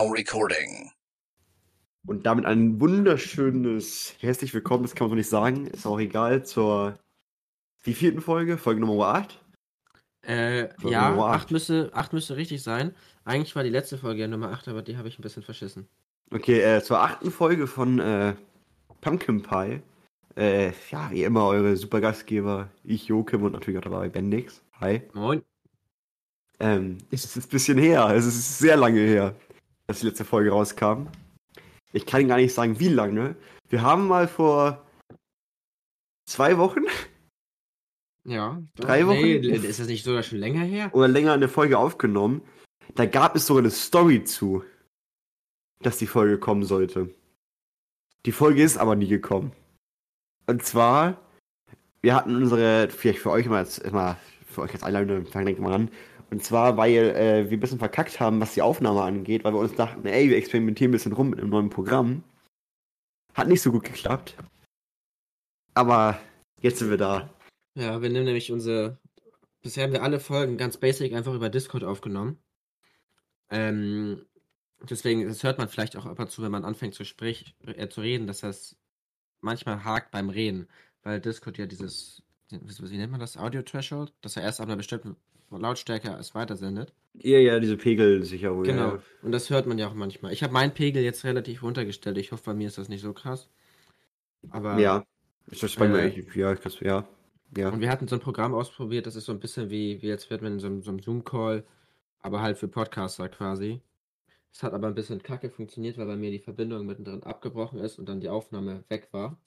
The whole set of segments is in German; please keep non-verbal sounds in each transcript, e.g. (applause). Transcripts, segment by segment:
now recording. Und damit ein wunderschönes herzlich willkommen, das kann man so nicht sagen, ist auch egal, zur wie vierten Folge? Folge Nummer 8? Äh, Folge ja, Nummer 8 acht. müsste, acht müsste richtig sein. Eigentlich war die letzte Folge ja Nummer 8, aber die habe ich ein bisschen verschissen. Okay, äh, zur achten Folge von äh, Pumpkin Pie. Äh, ja, wie immer, eure super Gastgeber, ich, Jokim und natürlich auch dabei Bendix. Hi. Moin. Ähm, es ist ein bisschen her, es ist sehr lange her, dass die letzte Folge rauskam. Ich kann gar nicht sagen, wie lange. Wir haben mal vor zwei Wochen Ja. Drei Wochen? Nee, ist das nicht sogar schon länger her? oder länger eine Folge aufgenommen. Da gab es sogar eine Story zu, dass die Folge kommen sollte. Die Folge ist aber nie gekommen. Und zwar, wir hatten unsere, vielleicht für euch mal, jetzt, mal für euch als Einladung, fangen wir mal an. Und zwar, weil äh, wir ein bisschen verkackt haben, was die Aufnahme angeht, weil wir uns dachten, ey, wir experimentieren ein bisschen rum mit einem neuen Programm. Hat nicht so gut geklappt. Aber jetzt sind wir da. Ja, wir nehmen nämlich unsere. Bisher haben wir alle Folgen ganz basic einfach über Discord aufgenommen. Ähm, deswegen, das hört man vielleicht auch ab und zu, wenn man anfängt zu, sprich, äh, zu reden, dass das manchmal hakt beim Reden. Weil Discord ja dieses. Wie, nennt man das? Audio-Threshold? Dass er erst ab einer bestimmten Lautstärke es weitersendet. Ja, ja, diese Pegelsicherung. Genau. Ja. Und das hört man ja auch manchmal. Ich habe meinen Pegel jetzt relativ runtergestellt. Ich hoffe, bei mir ist das nicht so krass. Aber Ja. Ist das bei mir Äh, echt- ja, krass, ja. Ja. Und wir hatten so ein Programm ausprobiert, das ist so ein bisschen wie, wie jetzt wird man in so einem, so einem Zoom-Call, aber halt für Podcaster quasi. Es hat aber ein bisschen kacke funktioniert, weil bei mir die Verbindung mittendrin abgebrochen ist und dann die Aufnahme weg war.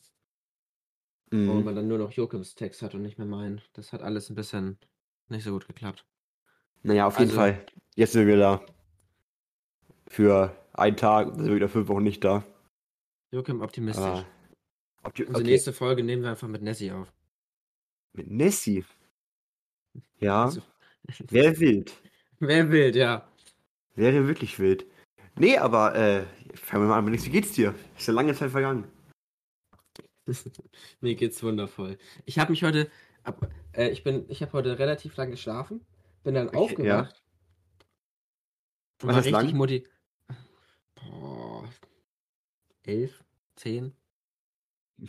Und Mhm. man dann nur noch Jokims Text hat und nicht mehr meinen. Das hat alles ein bisschen nicht so gut geklappt. Naja, auf jeden Also- Fall. Jetzt sind wir da. Für einen Tag, sind wir wieder fünf Wochen nicht da. Jokim optimistisch. Ob die, Unsere okay. nächste Folge nehmen wir einfach mit Nessie auf. Mit Nessie. Ja, Also- (laughs) wäre wild. Wer will, ja. Wäre wirklich wild. Nee, aber, äh, fangen wir mal an. Wie geht's dir? Ist ja lange Zeit vergangen. (laughs) Mir geht's wundervoll. Ich habe mich heute, ab, äh, ich bin, ich habe heute relativ lang geschlafen, bin dann Okay, aufgewacht. und Was war ist lang? motiviert. Boah, elf, zehn.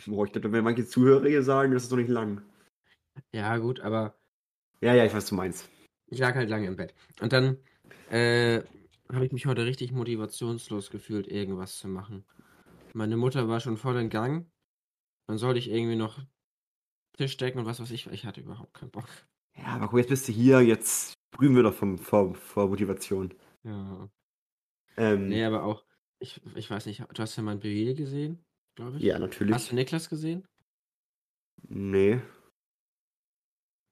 Boah, ich dachte, wenn manche Zuhörer hier sagen, das ist doch nicht lang. Ja gut, aber Ja, ja, ich weiß, du meinst. ich lag halt lange im Bett. Und dann äh, habe ich mich heute richtig motivationslos gefühlt, irgendwas zu machen. Meine Mutter war schon voll in Gang. Dann sollte ich irgendwie noch Tisch decken und was weiß ich. Ich hatte überhaupt keinen Bock. Ja, aber guck, jetzt bist du hier, jetzt sprühen wir doch vom, vor, vor Motivation. Ja. Ähm, Nee, aber auch, ich, ich weiß nicht, du hast ja mein BW gesehen, glaube ich. ja, natürlich. Hast du Niklas gesehen? Nee.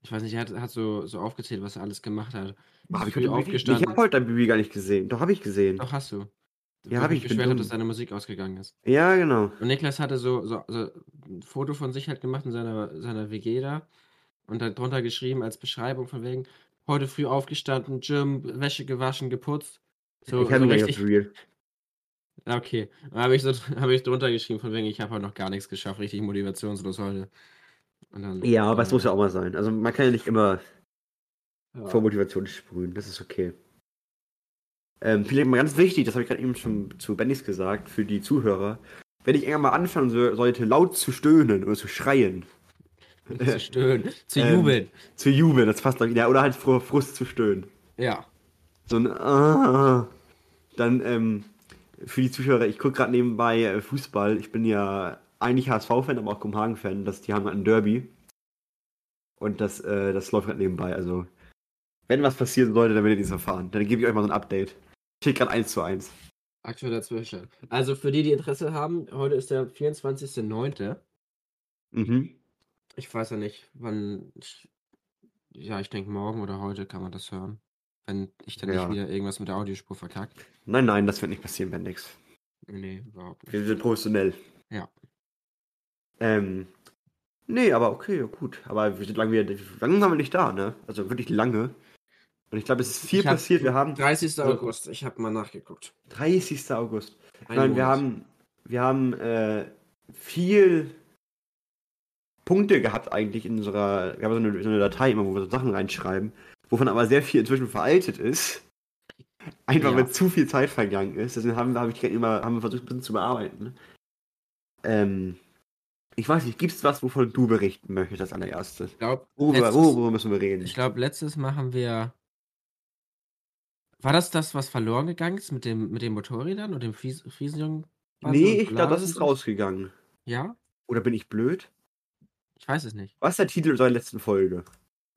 Ich weiß nicht, er hat, hat so, so aufgezählt, was er alles gemacht hat. Hab ich Bibi- aufgestanden. Ich habe heute dein Bibi gar nicht gesehen. Doch, habe ich gesehen. Doch, hast du. Ja, Wo hab mich ich, beschwert hat, dass seine Musik ausgegangen ist. Ja, genau. Und Niklas hatte so, so, so ein Foto von sich halt gemacht in seiner, seiner WG da und hat drunter geschrieben als Beschreibung von wegen, heute früh aufgestanden, Gym, Wäsche gewaschen, geputzt. So, ich habe so richtig. Real. (laughs) Okay, dann habe ich, so, (laughs) hab ich drunter geschrieben von wegen, ich habe heute noch gar nichts geschafft, richtig motivationslos heute. Dann, Ja, aber es äh, muss ja auch mal sein. Also man kann ja nicht immer ja. vor Motivation sprühen. Das ist okay. Ähm, vielleicht mal ganz wichtig, das habe ich gerade eben schon zu Bennys gesagt, für die Zuhörer. Wenn ich irgendwann mal anfangen so, sollte, laut zu stöhnen oder zu schreien, zu stöhnen, (laughs) zu Ähm, jubeln. zu jubeln, das passt doch wieder, oder halt vor Frust zu stöhnen. Ja. So ein ah, dann ähm, für die Zuhörer, ich gucke gerade nebenbei äh, Fußball. Ich bin ja eigentlich HSV-Fan, aber auch Kopenhagen-Fan. Die haben gerade ein Derby. Und das, äh, das läuft gerade nebenbei. Also, wenn was passieren sollte, dann werdet ihr es erfahren. Dann gebe ich euch mal so ein Update. Steht gerade 1 zu 1. Aktueller Zustand. Also für die, die Interesse haben, heute ist der 24.09. Mhm. Ich weiß ja nicht, wann. Ja, ich denke, morgen oder heute kann man das hören. Wenn ich dann Ja. nicht wieder irgendwas mit der Audiospur verkackt. Nein, nein, das wird nicht passieren, Bendix. Nee, überhaupt nicht. Wir sind professionell. Ja. Ähm, nee, aber okay, gut. Aber wir sind lange wieder, lange haben wir nicht da, ne? Also wirklich lange. Und ich glaube, es ist viel Ich passiert. Wir haben 30. August, ich habe mal nachgeguckt. 30. August. Ein Nein, wir Monat. haben, wir haben äh, viel Punkte gehabt eigentlich in unserer, wir haben so eine, so eine Datei immer, wo wir so Sachen reinschreiben, wovon aber sehr viel inzwischen veraltet ist. Einfach Ja. weil zu viel Zeit vergangen ist. Deswegen haben, hab ich immer haben wir versucht, ein bisschen zu bearbeiten. Ähm, ich weiß nicht, gibt es was, wovon du berichten möchtest als allererstes? Ich glaube, Worüber, letztes, worüber müssen wir reden? ich glaub, letztes Mal haben wir. War das das, was verloren gegangen ist mit, dem, mit den Motorrädern und dem Fries, Friesenjungen? nee, ich glaube, das ist rausgegangen. Ja? Oder bin ich blöd? Ich weiß es nicht. Was ist der Titel unserer letzten Folge?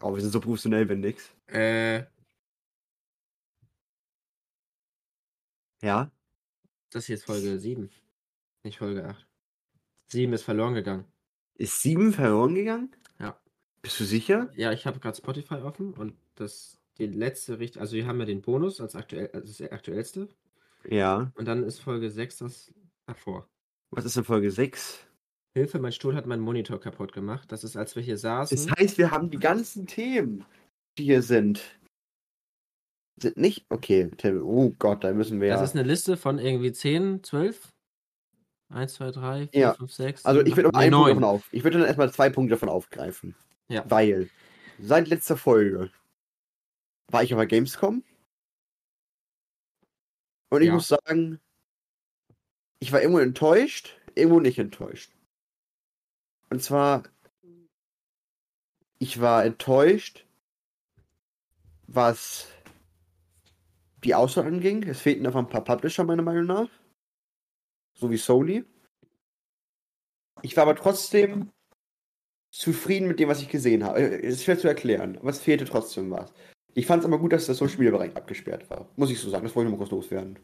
Oh, wir sind so professionell, wenn nix. Äh, Ja? das hier ist Folge 7. Nicht Folge 8. 7 ist verloren gegangen. Ist sieben verloren gegangen? Ja. Bist du sicher? Ja, ich habe gerade Spotify offen und das die letzte Richt also wir haben ja den Bonus als aktuell als das aktuellste Ja. und dann ist Folge 6 das davor. Was ist in Folge 6? Hilfe, mein Stuhl hat meinen Monitor kaputt gemacht. Das ist, als wir hier saßen. Das heißt, wir haben die ganzen Themen, die hier sind. Sind nicht. Okay, oh Gott, da müssen wir Das ja. ist eine Liste von irgendwie 10, 12? 1, 2, 3, 4, Ja. 5, 6. Also ich würde einen Punkt davon 9. auf. Ich würde dann erstmal zwei Punkte davon aufgreifen. Ja. Weil seit letzter Folge war ich auf der Gamescom. Und ich Ja. muss sagen, ich war irgendwo enttäuscht, irgendwo nicht enttäuscht. Und zwar, ich war enttäuscht, was die Auswahl anging. Es fehlten einfach ein paar Publisher, meiner Meinung nach. So wie Sony. Ich war aber trotzdem zufrieden mit dem, was ich gesehen habe. Äh, Es ist schwer zu erklären, aber es fehlte trotzdem was. Ich fand es aber gut, dass das Social Media Bereich abgesperrt war. Muss ich so sagen, das wollte ich mal kurz loswerden.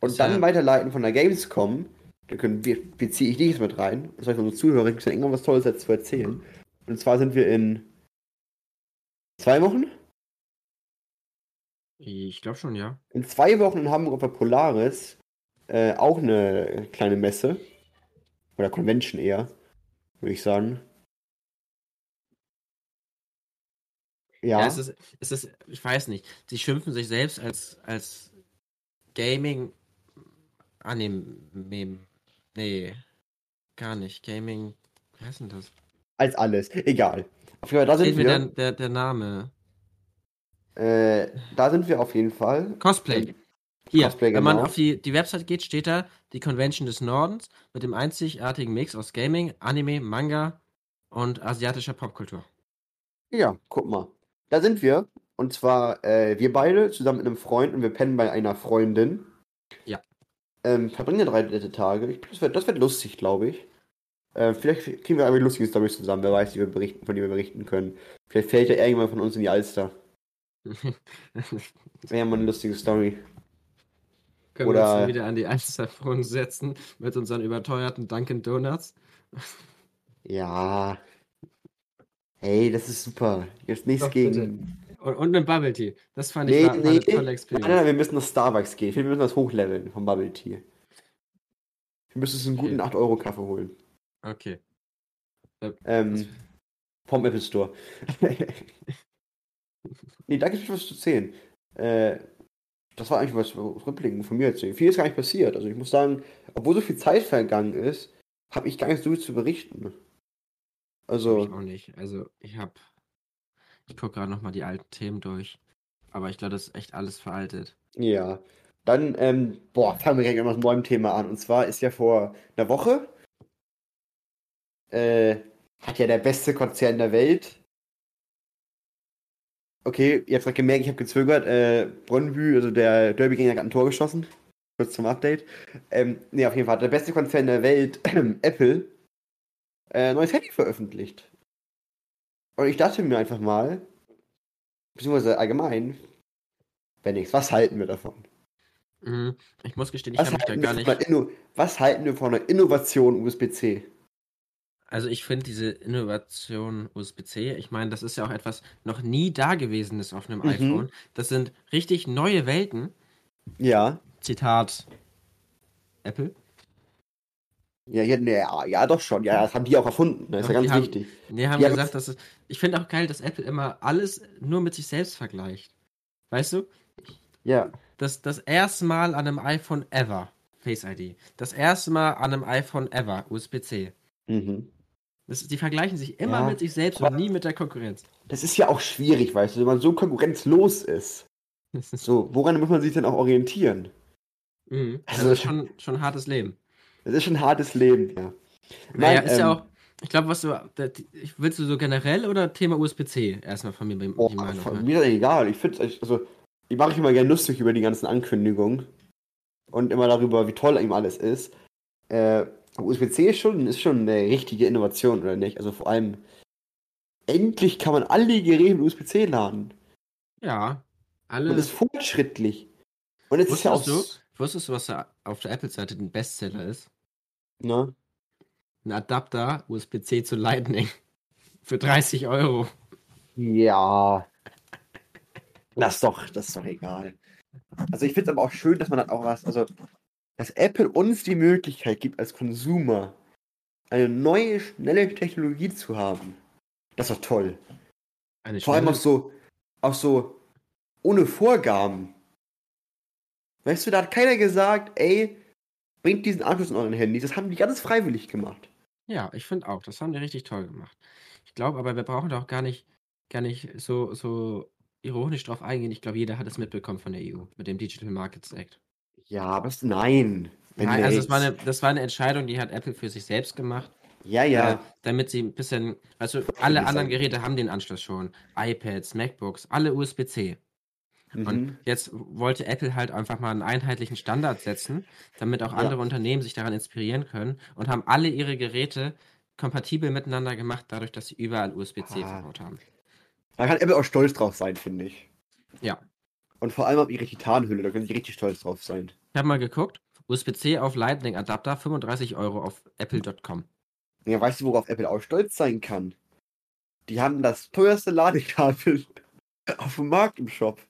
Und ja- dann weiterleiten von der Gamescom, da können wir, beziehe ich dich jetzt mit rein, das heißt, unsere Zuhörer gibt es ja irgendwann was Tolles jetzt zu erzählen. Und zwar sind wir in zwei Wochen? Ich glaube schon, ja. In zwei Wochen in Hamburg auf der Polaris äh, auch eine kleine Messe. Oder Convention eher, würde ich sagen. Ja. Ja, es ist, es ist, ich weiß nicht. Sie schimpfen sich selbst als, als Gaming Anime. Nee, gar nicht. Gaming, wie heißt denn das? als alles. Egal. Auf jeden Fall, da sind mir wir. der, der, der Name. Äh, da sind wir auf jeden Fall. Cosplay. Hier, Cosplay, wenn man genau. auf die, die Website geht, steht da die Convention des Nordens mit dem einzigartigen Mix aus Gaming, Anime, Manga und asiatischer Popkultur. Ja, guck mal. Da sind wir. Und zwar äh, wir beide zusammen mit einem Freund und wir pennen bei einer Freundin. Ja. Ähm, verbringen drei nette Tage. Ich, das wird das wird lustig, glaube ich. Äh, vielleicht kriegen wir eine lustige Storys zusammen. Wer weiß, die wir berichten, von denen wir berichten können. Vielleicht fällt ja irgendjemand von uns in die Alster. (laughs) Wäre ja mal eine lustige Story. Können wir uns Oder- dann wieder an die Alsterfront setzen mit unseren überteuerten Dunkin' Donuts? Ja. Hey, das ist super. Jetzt nichts Doch, gegen. Und, und mit Bubble Tea. Das fand ich Nee, war, war nee. eine tolle Nein, Experience. nein, wir müssen nach Starbucks gehen. Ich finde, wir müssen das hochleveln vom Bubble Tea. Wir müssen uns einen guten Okay. 8-Euro-Kaffee holen. Okay. Ähm, vom Apple Store. (laughs) nee, da gibt es was zu erzählen. Äh, das war eigentlich was rückblickend von mir erzählen. Viel ist gar nicht passiert. Also ich muss sagen, obwohl so viel Zeit vergangen ist, habe ich gar nicht so viel zu berichten. Ich Also, auch nicht. Also ich habe, ich gucke gerade nochmal die alten Themen durch. Aber ich glaube, das ist echt alles veraltet. ja. Dann, ähm, boah, fangen wir gleich mit einem neuen Thema an. Und zwar ist ja vor einer Woche, äh, hat ja der beste Konzern der Welt. Okay, ihr habt gerade gemerkt, ich habe gezögert. Äh, Brøndby, also der Derbygänger, hat ein Tor geschossen. Kurz zum Update. Ähm, nee, auf jeden Fall hat der beste Konzern der Welt, (clears throat) Apple, äh, neues Handy veröffentlicht. Und ich dachte mir einfach mal, beziehungsweise allgemein, wenn nichts, was halten wir davon? Mhm. Ich muss gestehen, ich habe mich da gar nicht. was halten wir von einer Innovation USB-C? Also ich finde diese Innovation USB-C, ich meine, das ist ja auch etwas noch nie Dagewesenes auf einem Mhm. iPhone. Das sind richtig neue Welten. Ja. Zitat Apple. Ja, ja, nee, ja, ja, doch schon. Ja, das haben die auch erfunden. Das ist ja die ganz haben- wichtig. Nee, haben Ja, gesagt, dass es. Ich finde auch geil, dass Apple immer alles nur mit sich selbst vergleicht. Weißt du? Ja. Das, das erste Mal an einem iPhone ever. Face ID. Das erste Mal an einem iPhone ever. USB-C. Mhm. Das, die vergleichen sich immer Ja, mit sich selbst aber- und nie mit der Konkurrenz. Das ist ja auch schwierig, weißt du, wenn man so konkurrenzlos ist. (laughs) So, woran muss man sich denn auch orientieren? mhm. Also- also ist schon, schon ein hartes Leben. Das ist schon ein hartes Leben, ja. Naja, Nein, ist ja ähm, auch. Ich glaube, was du. da- die- ich- Willst du so generell oder Thema USB-C erstmal von mir Oh, Meinung? von hören? mir ist egal. Ich finde also ich mache mich immer gerne lustig über die ganzen Ankündigungen und immer darüber, wie toll ihm alles ist. Äh, USB-C ist schon, ist schon eine richtige Innovation, oder nicht? Also vor allem, endlich kann man alle Geräte mit USB-C laden. Ja. Und Alle. ist fortschrittlich. Und es ist ja auch. Wusstest du, wusstest du, was da auf der Apple-Seite ein Bestseller ist? Ne? Ein Adapter USB-C zu Lightning. (laughs) Für 30 Euro. Ja. Das ist doch, das ist doch egal. Also ich finde es aber auch schön, dass man dann auch was, also dass Apple uns die Möglichkeit gibt, als Konsumer eine neue, schnelle Technologie zu haben. Das ist doch toll. Eine Vor allem auch so, auch so ohne Vorgaben. Weißt du, da hat keiner gesagt, ey, bringt diesen Anschluss in euren Handy. Das haben die ganz freiwillig gemacht. Ja, ich finde auch. Das haben die richtig toll gemacht. Ich glaube aber, wir brauchen doch gar nicht, gar nicht so, so ironisch drauf eingehen. Ich glaube, jeder hat es mitbekommen von der EU mit dem Digital Markets Act. Ja, aber es, nein. Nein, also jetzt- war eine, das war eine Entscheidung, die hat Apple für sich selbst gemacht. ja, ja. Äh, damit sie ein bisschen, also alle anderen. Geräte haben den Anschluss schon. iPads, MacBooks, alle USB-C. Mhm. Und jetzt wollte Apple halt einfach mal einen einheitlichen Standard setzen, damit auch Ja. andere Unternehmen sich daran inspirieren können und haben alle ihre Geräte kompatibel miteinander gemacht, dadurch, dass sie überall USB-C Ah. verbaut haben. Da kann Apple auch stolz drauf sein, finde ich. Ja. Und vor allem auf ihre Titanhülle, da können sie richtig stolz drauf sein. Ich habe mal geguckt, USB-C auf Lightning Adapter 35 Euro auf apple.com. Ja, weißt du, worauf Apple auch stolz sein kann? Die haben das teuerste Ladekabel (laughs) auf dem Markt im Shop.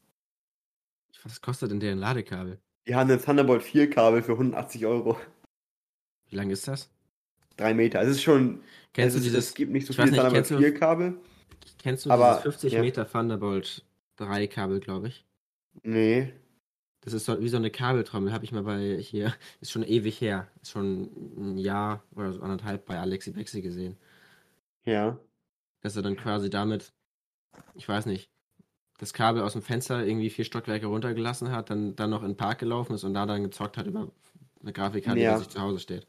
Was kostet denn deren Ladekabel? Die haben ein Thunderbolt 4 Kabel für 180 Euro. Wie lang ist das? Drei Meter. Es ist schon. Kennst es, du ist, dieses, es gibt nicht so viele nicht, Thunderbolt kennst du- 4 Kabel. kennst du aber, dieses 50 ja. Meter Thunderbolt 3 Kabel, glaube ich? Nee. Das ist so, wie so eine Kabeltrommel, habe ich mal bei hier, ist schon ewig her, ist schon ein Jahr oder so anderthalb bei Alexi Bexi gesehen, Ja. dass er dann quasi damit, ich weiß nicht, das Kabel aus dem Fenster irgendwie vier Stockwerke runtergelassen hat, dann, dann noch in den Park gelaufen ist und da dann gezockt hat über eine Grafikkarte, die Ja. bei sich zu Hause steht.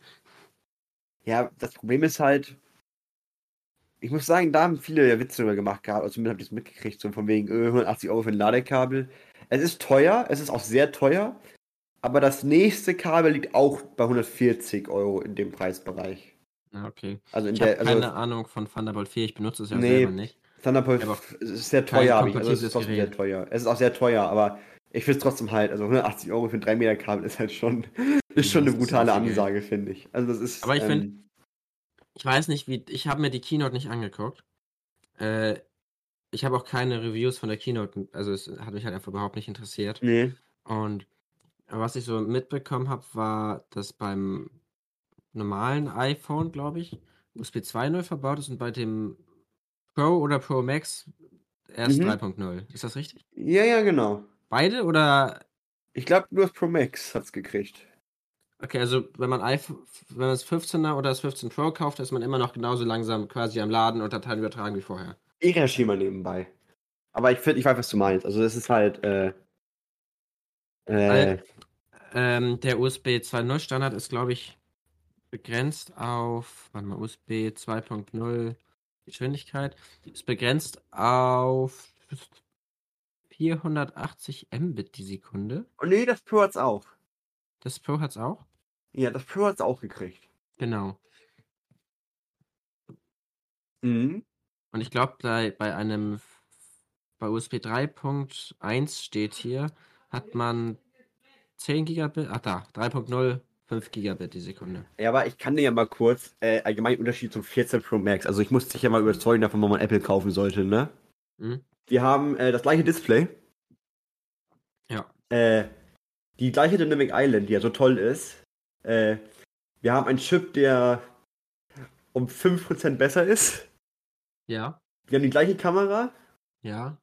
Ja, das Problem ist halt. Ich muss sagen, da haben viele ja Witze drüber gemacht gehabt. Also zumindest habe ich das mitgekriegt, so von wegen äh, 180 Euro für ein Ladekabel. Es ist teuer, es ist auch sehr teuer. Aber das nächste Kabel liegt auch bei 140 Euro in dem Preisbereich. Ja, okay. Also in Ich habe also keine Ahnung von Thunderbolt 4, ich benutze es ja Nee. selber nicht. Thunderbolt aber ist sehr teuer, aber ich, also es ist trotzdem sehr Gerät. teuer. Es ist auch sehr teuer, aber ich finde es trotzdem halt, also 180 Euro für ein 3 Meter Kabel ist halt schon, (laughs) ist schon eine brutale sehr. Ansage, finde ich. Also das ist. Aber ich ähm, find- Ich weiß nicht, wie. Ich habe mir die Keynote nicht angeguckt. Äh, ich habe auch keine Reviews von der Keynote, also es hat mich halt einfach überhaupt nicht interessiert. Nee. Und was ich so mitbekommen habe, war, dass beim normalen iPhone, glaube ich, USB 2.0 verbaut ist und bei dem Pro oder Pro Max erst Mhm. 3.0. Ist das richtig? Ja, ja, genau. Beide oder Ich glaube, nur das Pro Max hat's gekriegt. Okay, also wenn man iPhone, wenn man das 15er oder das 15 Pro kauft, ist man immer noch genauso langsam quasi am Laden und Dateien übertragen wie vorher. Ich recherchiere mal nebenbei. Aber ich finde, ich weiß, was du meinst. Also das ist halt, äh, äh, Ähm, der USB 2.0 Standard ist, glaube ich, begrenzt auf, warte mal, USB 2.0 Geschwindigkeit ist begrenzt auf 480 Mbit die Sekunde. oh nee, das Pro hat's auch. Das Pro hat's auch? Ja, das Pro hat's auch gekriegt. Genau. Mhm. Und ich glaube, bei, bei einem, bei USB 3.1 steht hier, hat man 10 Gigabit, ach da, 3.0, 5 Gigabit die Sekunde. Ja, aber ich kann dir ja mal kurz äh, allgemein Unterschied zum 14 Pro Max. Also ich muss dich ja mal überzeugen davon, warum man Apple kaufen sollte, ne? Mhm. Wir haben äh, das gleiche Display. Ja. Äh, die gleiche Dynamic Island, die ja so toll ist. Äh, wir haben einen Chip, der um 5% besser ist. Ja, Wir haben die gleiche Kamera. ja,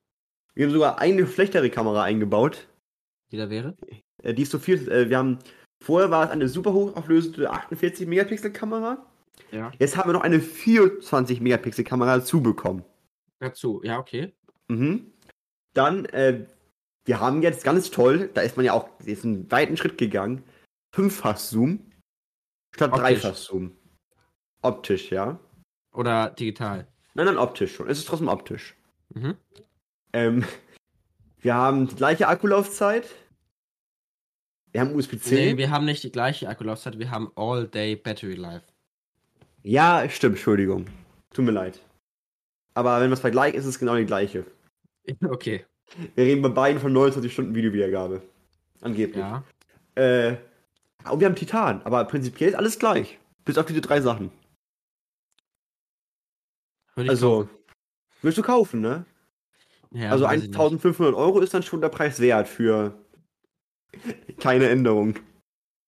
Wir haben sogar eine schlechtere Kamera eingebaut. die da wäre. Äh, die ist so viel. Äh, wir haben. Vorher war es eine super hochauflösende 48 Megapixel Kamera. Ja. Jetzt haben wir noch eine 24 Megapixel Kamera dazu bekommen. Dazu, ja, okay. Mhm. Dann, äh, wir haben jetzt ganz toll, da ist man ja auch ist einen weiten Schritt gegangen, Fünffach-Zoom statt Optisch. Dreifach-Zoom. Optisch, ja. Oder digital. Nein, nein, optisch schon. Es ist trotzdem optisch. Mhm. Ähm, wir haben die gleiche Akkulaufzeit. Wir haben USB-C. Nee, wir haben nicht die gleiche Akkulaufzeit, wir haben All-Day Battery Life. ja, stimmt, Entschuldigung. Tut mir leid. Aber wenn man es vergleicht, ist es genau die gleiche. (laughs) Okay. Wir reden bei beiden von 29 Stunden Videowiedergabe. Angeblich. Ja. Äh, und wir haben Titan, aber prinzipiell ist alles gleich. Bis auf diese drei Sachen. Also, willst du kaufen, ne? ja, also weiß ich nicht. 1500 Euro ist dann schon der Preis wert für keine Änderung.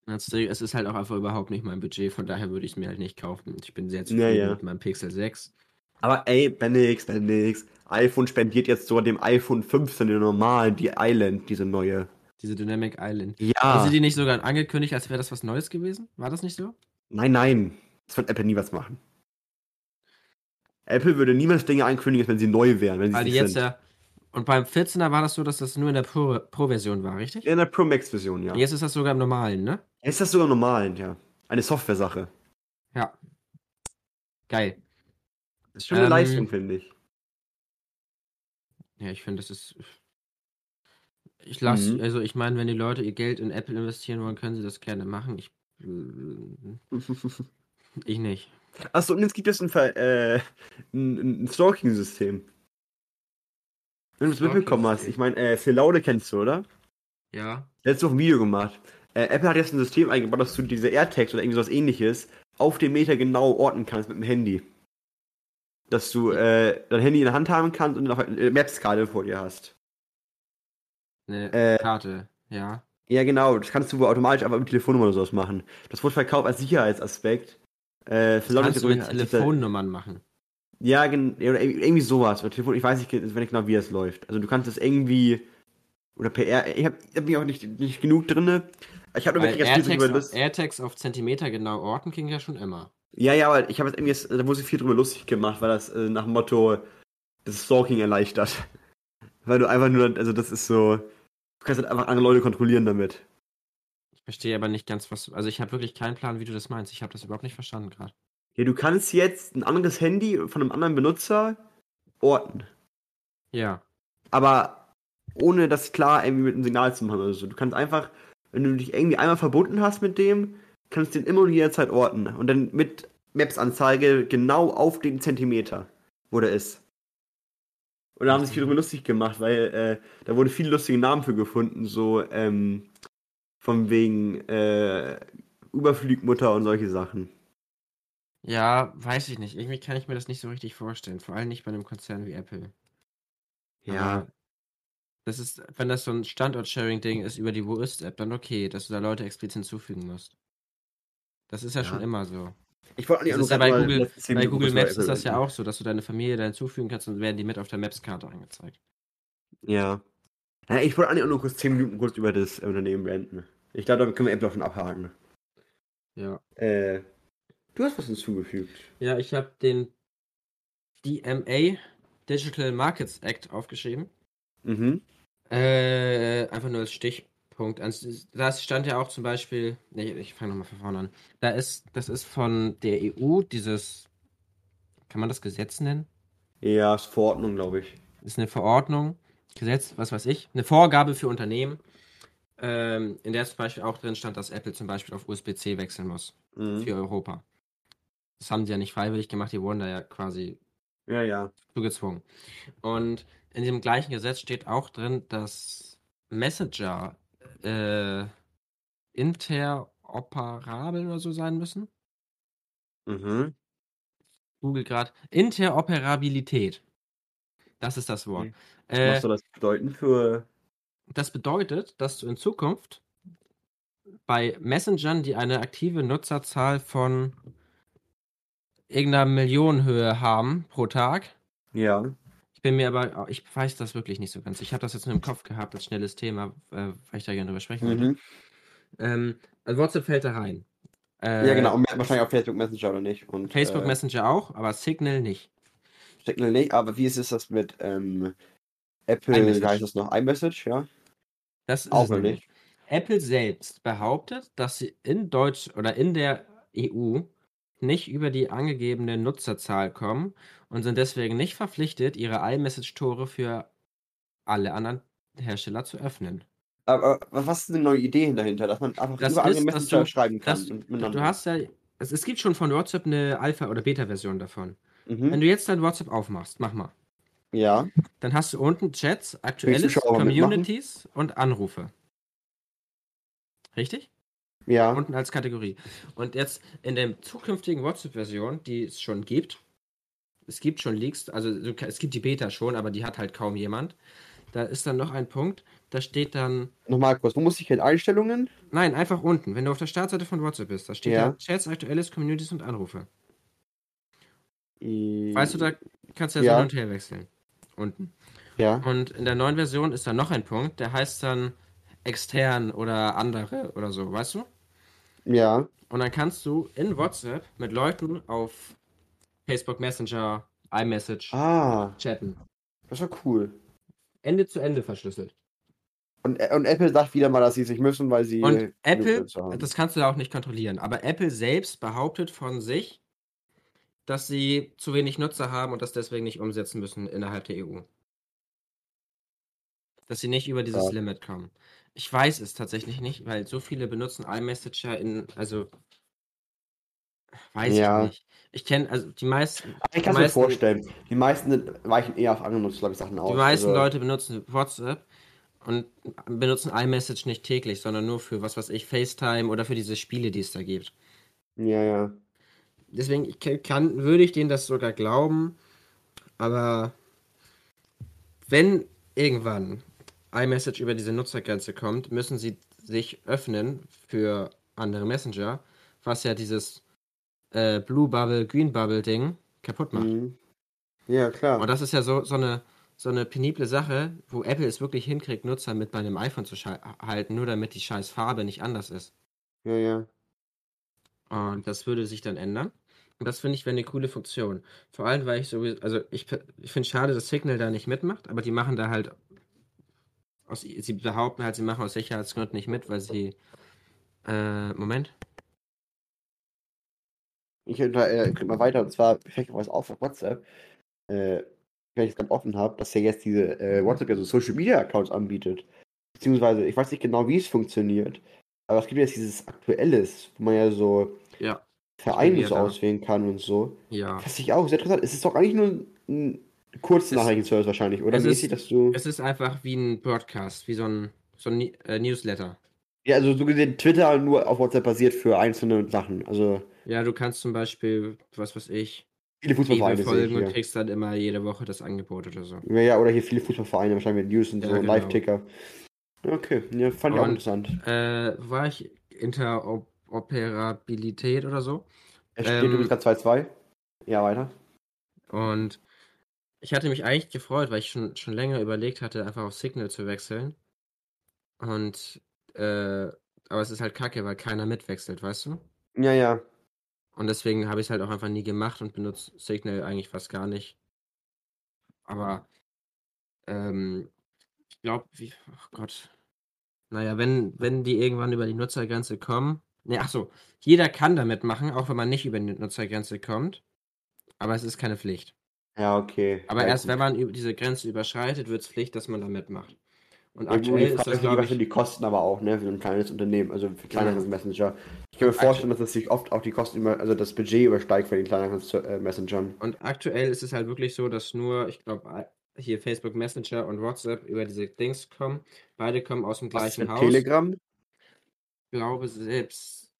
Also, Es ist halt auch einfach überhaupt nicht mein Budget, von daher würde ich es mir halt nicht kaufen. Ich bin sehr zufrieden Ja, ja. mit meinem Pixel 6. Aber ey, Bendix, Bendix. iPhone spendiert jetzt sogar dem iPhone 15, den normalen, die Island, diese neue. Diese Dynamic Island. Ja. Haben sie die nicht sogar angekündigt, als wäre das was Neues gewesen? War das nicht so? Nein, nein. Das wird Apple nie was machen. Apple würde niemals Dinge ankündigen, wenn sie neu wären, wenn sie Weil die nicht jetzt sind. ja. Und beim 14er war das so, dass das nur in der Pro- Pro-Version war, richtig? In der Pro Max-Version, ja. Jetzt ist das sogar im normalen, ne? Ist das sogar normal, ja. Eine Software-Sache. Ja. Geil. Das ist schon eine Ähm, Leistung, finde ich. Ja, ich finde, das ist. Ich lasse, Mhm. also ich meine, wenn die Leute ihr Geld in Apple investieren wollen, können sie das gerne machen. Ich. (laughs) Ich nicht. Achso, und jetzt gibt es ein, Ver- äh, ein, ein Stalking-System. Wenn du es mitbekommen hast. Ich meine, äh, Phil Laude kennst du, oder? Ja. Der hat so ein Video gemacht. Äh, Apple hat jetzt ein System eingebaut, dass du diese AirTags oder irgendwie sowas ähnliches auf dem Meter genau orten kannst mit dem Handy. Dass du äh, dein Handy in der Hand haben kannst und noch eine Maps-Karte vor dir hast. Eine Äh, Karte. Ja. Ja, genau, das kannst du wohl automatisch aber mit Telefonnummer oder sowas machen. Das wurde verkauft als Sicherheitsaspekt. Äh, Laude Kannst du mit Telefonnummern machen. Ja, oder ir- irgendwie sowas. Ich weiß nicht, nicht genau, wie das läuft. Also du kannst es irgendwie. Oder PR. Ich habe hab mich auch nicht, nicht genug drinne. Ich habe nur wirklich ganz viel drüber Lust. AirTags auf Zentimeter genau orten ging ja schon immer. Ja, ja, aber ich habe jetzt irgendwie, da wurde sich viel drüber lustig gemacht, weil das äh, nach dem Motto das Stalking erleichtert. (laughs) Weil du einfach nur, also das ist so. Du kannst halt einfach andere Leute kontrollieren damit. Ich verstehe aber nicht ganz, was. Also ich habe wirklich keinen Plan, wie du das meinst. Ich habe das überhaupt nicht verstanden gerade. Ja, du kannst jetzt ein anderes Handy von einem anderen Benutzer orten. Ja. aber ohne das klar irgendwie mit einem Signal zu machen oder so. Du kannst einfach, wenn du dich irgendwie einmal verbunden hast mit dem, kannst du den immer und jederzeit orten. Und dann mit Maps-Anzeige genau auf den Zentimeter, wo der ist. Und da haben sich viel drüber lustig gemacht, weil äh, da wurde viele lustige Namen für gefunden, so ähm, von wegen äh, Überflugmutter und solche Sachen. Ja, weiß ich nicht. Irgendwie kann ich mir das nicht so richtig vorstellen. Vor allem nicht bei einem Konzern wie Apple. Aber Das ist, wenn das so ein Standort-Sharing-Ding ist über die Wo ist-App, dann okay, dass du da Leute explizit hinzufügen musst. Das ist ja, Ja. schon immer so. ich wollte ist ja bei Google, bei Google Maps ist das ja auch so, dass du deine Familie da hinzufügen kannst und werden die mit auf der Maps-Karte angezeigt. Ja. ja ich wollte eigentlich auch nur kurz 10 Minuten kurz über das Unternehmen renten. Ich glaube, damit können wir Apple schon abhaken. Ja. Äh, du hast was hinzugefügt. Ja, ich habe den DMA, Digital Markets Act, aufgeschrieben. Mhm. Äh, einfach nur als Stichpunkt. Also, Das stand ja auch zum Beispiel, nee, ich fange nochmal von vorne an. Da ist, das ist von der EU, dieses, kann man das Gesetz nennen? Ja, ist Verordnung, glaube ich. ist eine Verordnung, Gesetz, was weiß ich, eine Vorgabe für Unternehmen, ähm, in der zum Beispiel auch drin stand, dass Apple zum Beispiel auf USB-C wechseln muss Mhm. für Europa. Das haben sie ja nicht freiwillig gemacht, die wurden da ja quasi Ja, ja. zugezwungen. Und in dem gleichen Gesetz steht auch drin, dass Messenger äh, interoperabel oder so sein müssen. Mhm. Google gerade. Interoperabilität. Das ist das Wort. Okay. Äh, Was soll das bedeuten für. Das bedeutet, dass du in Zukunft bei Messengern, die eine aktive Nutzerzahl von irgendeiner Millionenhöhe haben pro Tag, Ja. ich bin mir aber, ich weiß das wirklich nicht so ganz. Ich habe das jetzt nur im Kopf gehabt als schnelles Thema, äh, weil ich da gerne drüber sprechen wollte. Mhm. Ähm, also WhatsApp fällt da rein. Äh, Ja, genau. Und wahrscheinlich auf Facebook Messenger oder nicht. Und, Facebook äh, Messenger auch, aber Signal nicht. Signal nicht, aber wie ist es das mit ähm, Apple, iMessage. wie heißt das noch? iMessage, ja? Das ist Auch nicht. Apple selbst behauptet, dass sie in Deutsch oder in der EU nicht über die angegebene Nutzerzahl kommen und sind deswegen nicht verpflichtet, ihre iMessage-Tore für alle anderen Hersteller zu öffnen. Aber, was ist eine neue Idee dahinter, dass man einfach Das über ist, Messenger du, schreiben kann? und du hast ja, es, es gibt schon von WhatsApp eine Alpha- oder Beta-Version davon. Wenn Mhm. du jetzt dein WhatsApp aufmachst, mach mal. Ja. Dann hast du unten Chats, Aktuelles, Zuschauer mitmachen? Communities und Anrufe. Richtig? Ja. Unten als Kategorie. Und jetzt in der zukünftigen WhatsApp-Version, die es schon gibt, es gibt schon Leaks, also es gibt die Beta schon, aber die hat halt kaum jemand. Da ist dann noch ein Punkt, da steht dann, Nochmal kurz, wo muss ich in Einstellungen? nein, einfach unten, wenn du auf der Startseite von WhatsApp bist, da steht Ja. da Chats, Aktuelles, Communities und Anrufe. I- Weißt du, da kannst du ja, Ja. so hin und her wechseln. Unten. Ja. Und in der neuen Version ist da noch ein Punkt, der heißt dann extern oder andere oder so, weißt du? Ja. Und dann kannst du in WhatsApp mit Leuten auf Facebook Messenger, iMessage Ah, chatten. das war cool. Ende zu Ende verschlüsselt. Und, und Apple sagt wieder mal, dass sie es nicht müssen, weil sie. Und Apple, das kannst du ja auch nicht kontrollieren, aber Apple selbst behauptet von sich, dass sie zu wenig Nutzer haben und das deswegen nicht umsetzen müssen innerhalb der EU. Dass sie nicht über dieses Ja. Limit kommen. Ich weiß es tatsächlich nicht, weil so viele benutzen iMessenger in, also weiß Ja. ich nicht. Ich kenne, also die meisten, ich kann es mir vorstellen. Die meisten weichen eher auf andere Nutzer, glaube ich, Sachen aus. Die meisten Also, Leute benutzen WhatsApp und benutzen iMessage nicht täglich, sondern nur für was weiß ich, FaceTime oder für diese Spiele, die es da gibt. Ja, ja. Deswegen ich kann, würde ich denen das sogar glauben, aber wenn irgendwann iMessage über diese Nutzergrenze kommt, müssen sie sich öffnen für andere Messenger, was ja dieses äh, Blue Bubble, Green Bubble Ding kaputt macht. Mhm. Ja, klar. Und das ist ja so, so, eine, so eine penible Sache, wo Apple es wirklich hinkriegt, Nutzer mit bei einem iPhone zu halten, nur damit die scheiß Farbe nicht anders ist. Ja, ja. Und das würde sich dann ändern. Und das finde ich wäre eine coole Funktion. Vor allem, weil ich sowieso, also ich, ich finde schade, dass Signal da nicht mitmacht, aber die machen da halt, aus, sie behaupten halt, sie machen aus Sicherheitsgründen nicht mit, weil sie, äh, Moment, Ich unter, äh, mal weiter, und zwar mir was auf auf WhatsApp, äh, wenn ich es gerade offen habe, dass er jetzt diese äh, WhatsApp ja so Social Media Accounts anbietet. Beziehungsweise, ich weiß nicht genau, wie es funktioniert, aber es gibt jetzt dieses Aktuelles, wo man ja so ja, Vereine so auswählen kann und so. ja. Was ich auch sehr interessant. Es ist doch eigentlich nur ein Kurznachrichtenservice wahrscheinlich, oder? es Mäßig, ist- dass du. Es ist einfach wie ein Broadcast, wie so ein, so ein äh, Newsletter. Ja, also so gesehen Twitter nur auf WhatsApp basiert für einzelne Sachen. Also Ja, du kannst zum Beispiel, was weiß ich, viele Fußballvereine sehe ich folgen und kriegst dann immer jede Woche das Angebot oder so. Ja, ja, oder hier viele Fußballvereine, wahrscheinlich mit News und Ja, so, genau. Live-Ticker. Okay, ja, fand ich auch Und- interessant. Äh, war ich Interoperabilität oder so? Es steht ähm, übrigens gerade 2-2. Ja, weiter. Und ich hatte mich eigentlich gefreut, weil ich schon, schon länger überlegt hatte, einfach auf Signal zu wechseln. Und, äh, aber es ist halt kacke, weil keiner mitwechselt, weißt du? Ja, ja. Und deswegen habe ich es halt auch einfach nie gemacht und benutze Signal eigentlich fast gar nicht. Aber, ähm, ich glaube, wie, ach Gott. Naja, wenn, wenn die irgendwann über die Nutzergrenze kommen. Ne, ach so, jeder kann damit machen, auch wenn man nicht über die Nutzergrenze kommt. Aber es ist keine Pflicht. Ja, okay. Aber ja, erst gut. wenn man diese Grenze überschreitet, wird es Pflicht, dass man da mitmacht. Und Ja, aktuell die ist das, glaube ich, die Kosten aber auch, ne, für ein kleines Unternehmen, also für kleinere Ja. Messenger. Ich kann mir vorstellen, dass das sich oft auch die Kosten über, also das Budget übersteigt bei den kleineren äh, Messengern. und aktuell ist es halt wirklich so, dass nur, ich glaube, hier Facebook Messenger und WhatsApp über diese Dings kommen. Beide kommen aus dem gleichen Haus. Telegram? Ich glaube selbst.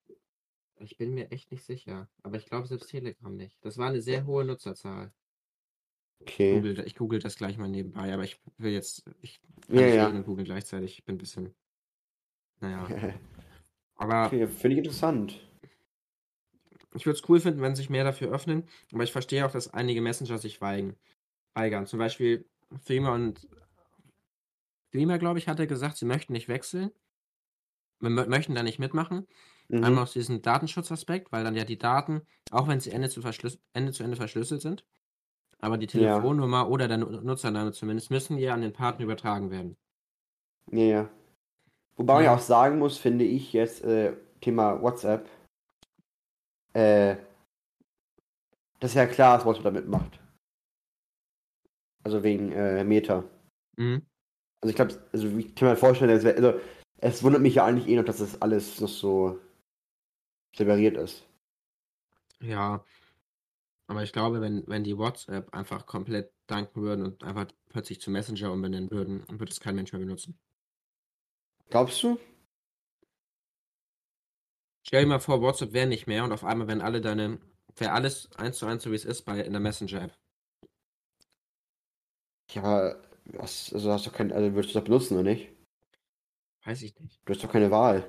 Ich bin mir echt nicht sicher. Aber ich glaube selbst Telegram nicht. Das war eine sehr hohe Nutzerzahl. Okay. Google, ich google das gleich mal nebenbei, aber ich will jetzt. Ich kann Ja, ja. google gleichzeitig. Ich bin ein bisschen. Naja. (laughs) Aber Okay, finde ich interessant. ich würde es cool finden, wenn sich mehr dafür öffnen. Aber ich verstehe auch, dass einige Messenger sich weigen, weigern. Zum Beispiel Threema und Threema, glaube ich, hat er gesagt, sie möchten nicht wechseln. Wir mö- möchten da nicht mitmachen. Mhm. Einmal aus diesem Datenschutzaspekt, weil dann ja die Daten, auch wenn sie Ende zu, Ende, zu Ende verschlüsselt sind, aber die Ja. Telefonnummer oder der Nu- Nutzername zumindest, müssen ja an den Partner übertragen werden. Ja, ja. Wobei man ja Ja. auch sagen muss, finde ich jetzt, äh, Thema WhatsApp, äh, das ist ja klar, dass WhatsApp da mitmacht. Also wegen äh, Meta. Mhm. Also ich glaube, also ich kann mir vorstellen, es, wär, also, es wundert mich ja eigentlich eh noch, dass das alles noch so separiert ist. Ja. Aber ich glaube, wenn, wenn die WhatsApp einfach komplett danken würden und einfach plötzlich zu Messenger umbenennen würden, dann würde es kein Mensch mehr benutzen. Glaubst du? Stell dir mal vor, WhatsApp wäre nicht mehr und auf einmal wären alle deine, wäre alles eins zu eins so wie es ist bei in der Messenger-App. Ja, hast, also hast du kein, also würdest du das benutzen oder nicht? Weiß ich nicht. Du hast doch keine Wahl.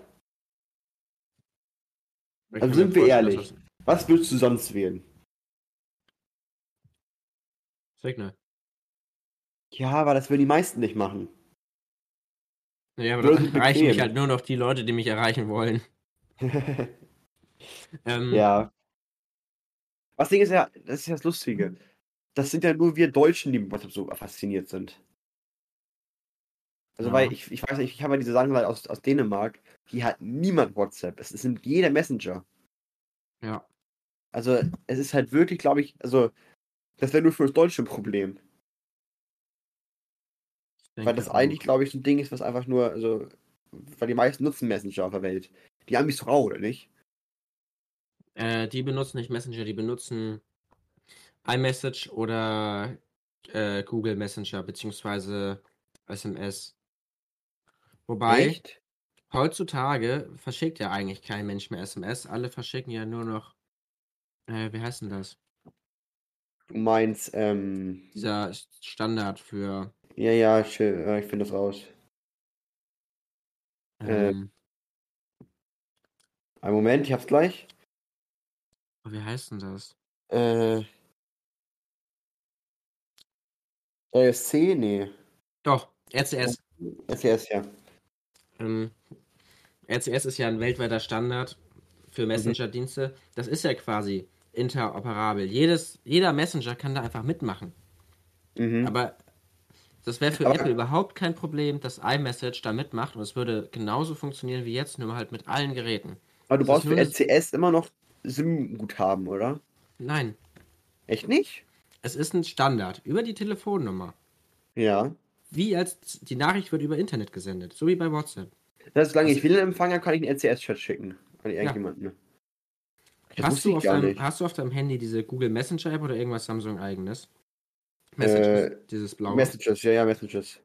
Ich Also sind wir ehrlich. Was würdest du sonst wählen? Signal. Ja, aber das würden die meisten nicht machen. Ja, aber dann erreichen mich halt nur noch die Leute, die mich erreichen wollen. (laughs) Ähm, ja. Was Ding ist ja, das ist ja das Lustige. Das sind ja nur wir Deutschen, die mit WhatsApp so fasziniert sind. Also, Ja. weil ich, ich weiß nicht, ich habe ja diese Sachen aus, aus Dänemark, die hat niemand WhatsApp. Es, es nimmt jeder Messenger. Ja. Also, es ist halt wirklich, glaube ich, also, das wäre nur für das Deutsche ein Problem. Weil das eigentlich, glaube ich, so ein Ding ist, was einfach nur, also, weil die meisten nutzen Messenger auf der Welt. Die Amis doch auch, oder nicht? Äh, die benutzen nicht Messenger, die benutzen iMessage oder äh, Google Messenger beziehungsweise SMS. Wobei, Echt? heutzutage verschickt ja eigentlich kein Mensch mehr SMS. Alle verschicken ja nur noch, äh, wie heißt denn das? Du meinst, ähm, Dieser Standard für, ja, ja, ich, äh, ich finde das raus. Äh, ähm, Einen Moment, ich hab's gleich. wie heißt denn das? Äh. RSC? Nee. Doch, RCS. SES, ja. Ähm, RCS ist ja ein weltweiter Standard für Mhm. Messenger-Dienste. Das ist ja quasi interoperabel. Jedes, jeder Messenger kann da einfach mitmachen. Mhm. Aber das wäre für Aber- Apple überhaupt kein Problem, dass iMessage da mitmacht und es würde genauso funktionieren wie jetzt, nur halt mit allen Geräten. Aber du das brauchst für RCS immer noch SIM-Guthaben, oder? Nein, Echt nicht? es ist ein Standard über die Telefonnummer. Ja. Wie als die Nachricht wird über Internet gesendet, so wie bei WhatsApp. Das ist, solange Das- ich WLAN-Empfang habe, kann ich einen RCS-Chat schicken. An Ja. irgendjemanden. Das Hast du, deinem, hast du auf deinem Handy diese Google Messenger App oder irgendwas Samsung eigenes? Messages, Äh, dieses blaue. Messages, ja, ja, Messages.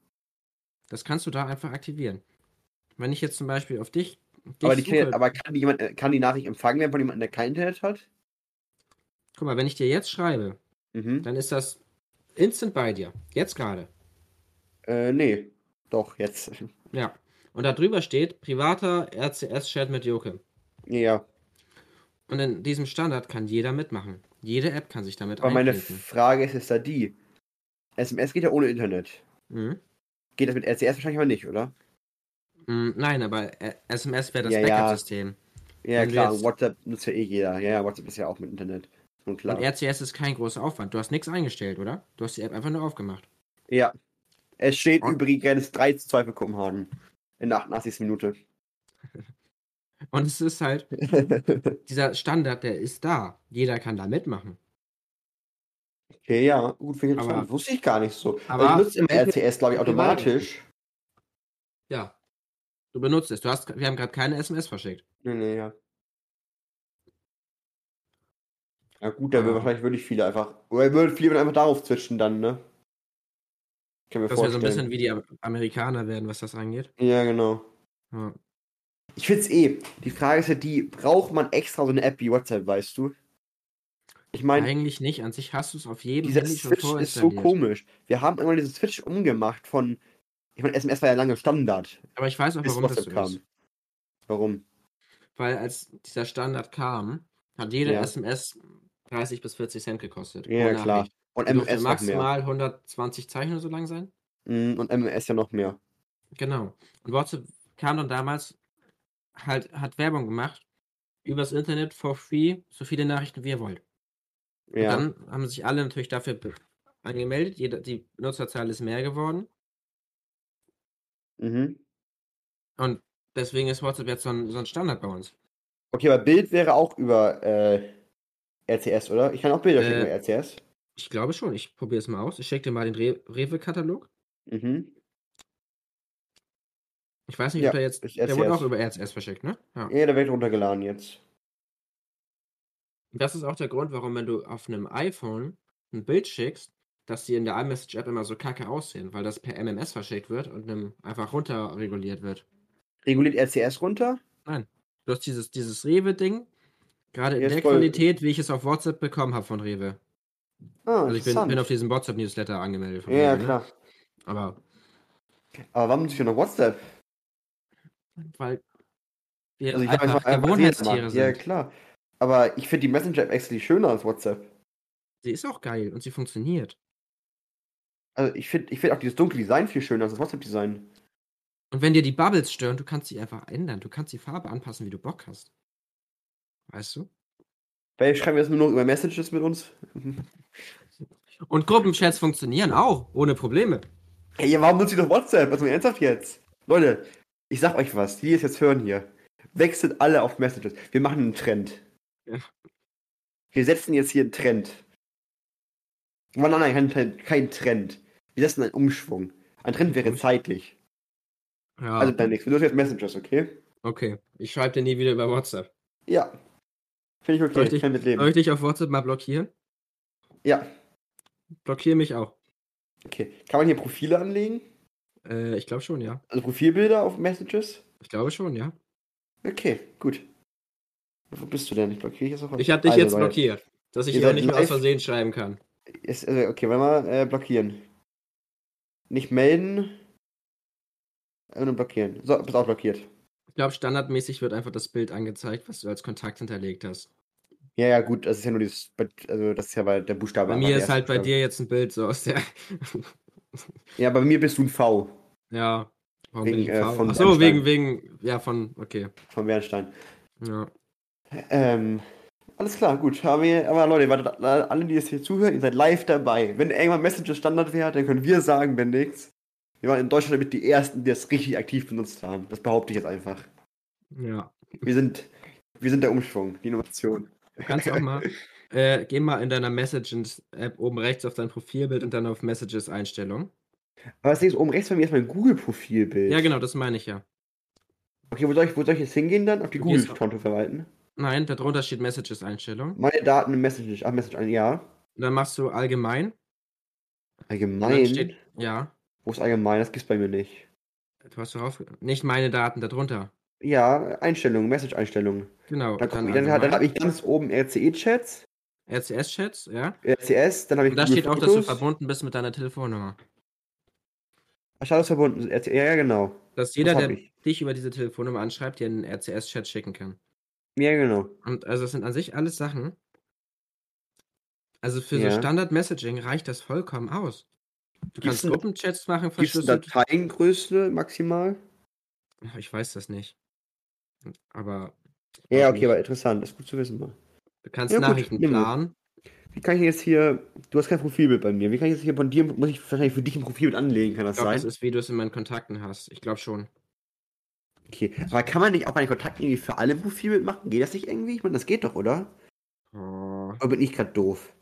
Das kannst du da einfach aktivieren. Wenn ich jetzt zum Beispiel auf dich, dich Aber, die suche, kann, aber kann, die jemand, äh, kann die Nachricht empfangen werden von jemandem, der kein Internet hat? guck mal, wenn ich dir jetzt schreibe, Mhm. dann ist das instant bei dir. Jetzt gerade. Äh, nee. Doch, jetzt. Ja. Und da drüber steht privater RCS-Chat mit Joke. ja. Und in diesem Standard kann jeder mitmachen. Jede App kann sich damit Aber meine einklinken. Frage ist jetzt da die. SMS geht ja ohne Internet. Mhm. Geht das mit RCS wahrscheinlich aber nicht, oder? Mm, Nein, aber äh, SMS wäre das Ja, ja. Backup-System. Ja, Wenn du klar. jetzt- WhatsApp nutzt ja eh jeder. Ja, ja, WhatsApp ist ja auch mit Internet. Und klar. Und RCS ist kein großer Aufwand. Du hast nichts eingestellt, oder? Du hast die App einfach nur aufgemacht. Ja. Es steht Und- übrigens 3 zu 2 für Kopenhagen. In der 88. Minute. (laughs) Und es ist halt, (laughs) dieser Standard, der ist da. Jeder kann da mitmachen. okay, ja, gut, finde ich Aber- interessant. Wusste ich gar nicht so. Aber- also ich nutze immer Apple- RCS, glaube ich, automatisch. Ja. Du benutzt es. Du hast, wir haben gerade keine SMS verschickt. Nee, nee, ja. Ja gut, da Ah. würden wahrscheinlich wirklich viele einfach. Oder würden viele einfach darauf switchen dann, ne? Kann mir Dass wir so ein vorstellen. bisschen wie die Am- Amerikaner werden, was das angeht. Ja, genau. Ja. Ich find's eh. Die Frage ist ja die, braucht man extra so eine App wie WhatsApp, weißt du? Ich meine, Eigentlich nicht. An sich hast du es auf jedem dieser Handy schon Switch ist so komisch. Wir haben immer diesen Switch umgemacht von. Ich meine, SMS war ja lange Standard, Aber ich weiß auch, warum das WhatsApp so kam. ist. Warum? Weil als dieser Standard kam, hat jede Ja. SMS 30 bis 40 Cent gekostet. Ja, klar. Und MMS noch mehr. maximal 120 Zeichen oder so lang sein. Mm, Und MMS ja noch mehr. Genau. Und WhatsApp kam dann damals, halt, hat Werbung gemacht, übers Internet for free, so viele Nachrichten wie ihr wollt. Ja. Dann haben sich alle natürlich dafür angemeldet. Jeder, die Nutzerzahl ist mehr geworden. mhm. Und Deswegen ist WhatsApp jetzt so ein, so ein Standard bei uns. Okay, aber Bild wäre auch über äh, RCS, oder? Ich kann auch Bilder schicken Äh, über RCS. Ich glaube schon. Ich probiere es mal aus. Ich schicke dir mal den Re Rewe-Katalog. Mhm. Ich weiß nicht, Ja, ob der jetzt. Der wurde auch über RCS verschickt, ne? Ja. Ja, der wird runtergeladen jetzt. Das ist auch der Grund, warum, wenn du auf einem iPhone ein Bild schickst, dass die in der iMessage-App immer so kacke aussehen, weil das per MMS verschickt wird und einem einfach runterreguliert wird. Reguliert RCS runter? Du hast dieses, dieses Rewe-Ding, gerade in der voll- Qualität, wie ich es auf WhatsApp bekommen habe von Rewe. Ah, Also ich bin, bin auf diesem WhatsApp-Newsletter angemeldet. Von ja, ja, Rewe, ne? klar. Aber Aber warum ich noch WhatsApp? Weil wir Also ich einfach einfach- Gewohnheitstiere sehen, Ja, sind. klar. Aber ich finde die Messenger-App actually schöner als WhatsApp. Sie ist auch geil und sie funktioniert. Also ich finde ich find auch dieses dunkle Design viel schöner als das WhatsApp-Design. Und wenn dir die Bubbles stören, du kannst sie einfach ändern. Du kannst die Farbe anpassen, wie du Bock hast. Weißt du? Weil schreiben wir das nur noch über Messages mit uns? (laughs) Und Gruppenchats funktionieren auch, ohne Probleme. Ey, ja, warum nutze ich doch WhatsApp? Also ernsthaft jetzt? Leute, ich sag euch was, die es jetzt hören hier. Wechselt alle auf Messages. Wir machen einen Trend. Ja. Wir setzen jetzt hier einen Trend. Oh, nein, nein, kein, kein Trend. Wir setzen einen Umschwung. Ein Trend wäre zeitlich. Ja, Also dann nichts. Wir nutzen jetzt Messages, okay? okay. Ich schreibe dir nie wieder über WhatsApp. Ja. Finde ich Soll okay. ich dich- kann mit leben. Soll ich dich auf WhatsApp mal blockieren? Ja. Blockiere mich auch. Okay. Kann man hier Profile anlegen? Äh, ich glaube schon, ja. Also Profilbilder auf Messages? Ich glaube schon, ja. Okay, gut. Wo bist du denn? Ich blockiere jetzt auf Ich habe dich Also, jetzt blockiert. Dass ich auch seid nicht mehr aus. Versehen schreiben kann. Ist, also, okay, wollen wir äh, blockieren. Nicht melden. Äh, Nur blockieren. So, bist auch blockiert. Ich glaube, standardmäßig wird einfach das Bild angezeigt, was du als Kontakt hinterlegt hast. Ja, ja, gut, das ist ja nur dieses, also das ist ja bei der Buchstabe. Bei mir ist halt erste bei Buchstabe. dir jetzt ein Bild so aus der. Ja, bei mir bist du ein V ja. Warum Wegen, bin ich äh, von Ach so, Bernstein. wegen, wegen. Ja, von. Okay. von Bernstein. Ja. Ähm, alles klar, gut. Aber, aber Leute, wartet, alle, die jetzt hier zuhören, ihr seid live dabei. Wenn irgendwann Messenger Standard wäre, dann können wir sagen, wenn nichts. Wir waren in Deutschland damit die Ersten, die das richtig aktiv benutzt haben. Das behaupte ich jetzt einfach. Ja. Wir sind, wir sind der Umschwung, die Innovation. Du kannst auch mal. (laughs) Äh, geh mal in deiner Messages-App oben rechts auf dein Profilbild und dann auf Messages-Einstellung. Aber das Ding ist, oben rechts bei mir ist mein Google-Profilbild. Ja, genau, das meine ich ja. Okay, wo soll, ich, wo soll ich jetzt hingehen dann? Auf die Google-Konto verwalten? Nein, darunter steht Messages-Einstellung. Meine Daten im Message, ach, Message ja. Und dann machst du allgemein. Allgemein. steht, ja, Wo ist allgemein? Das gibt's bei mir nicht. du hast darauf. Nicht meine Daten darunter. Ja, Einstellungen, Message-Einstellungen. Genau. Dann, dann dann, dann, habe ich ganz oben RCE-Chats, RCS-Chats, ja. RCS, dann habe ich Und da steht auch, dass du Fotos. verbunden bist mit deiner Telefonnummer. Ach, schade, ist verbunden. Ja, genau. Dass jeder, der ich. dich über diese Telefonnummer anschreibt, dir einen RCS-Chat schicken kann. Ja, genau. Und also es sind an sich alles Sachen. Also für so Ja. Standard-Messaging reicht das vollkommen aus. Du Gibt's kannst Gruppenchats machen, verschlüsselt. Dateiengröße maximal? Ich weiß das nicht. Aber Ja, okay, nicht. aber interessant. Das ist gut zu wissen. Mal. Du kannst Ja, gut, Nachrichten mal. planen. Wie kann ich jetzt hier. Du hast kein Profilbild bei mir. Wie kann ich jetzt hier von dir. Muss ich wahrscheinlich für dich ein Profilbild anlegen? Kann das Ich glaube, sein? das ist, wie du es in meinen Kontakten hast. Ich glaube schon. Okay. Aber kann man nicht auch bei den Kontakten irgendwie für alle ein Profilbild machen? Geht das nicht irgendwie? Ich meine, das geht doch, oder? Oh, Oder bin ich gerade doof?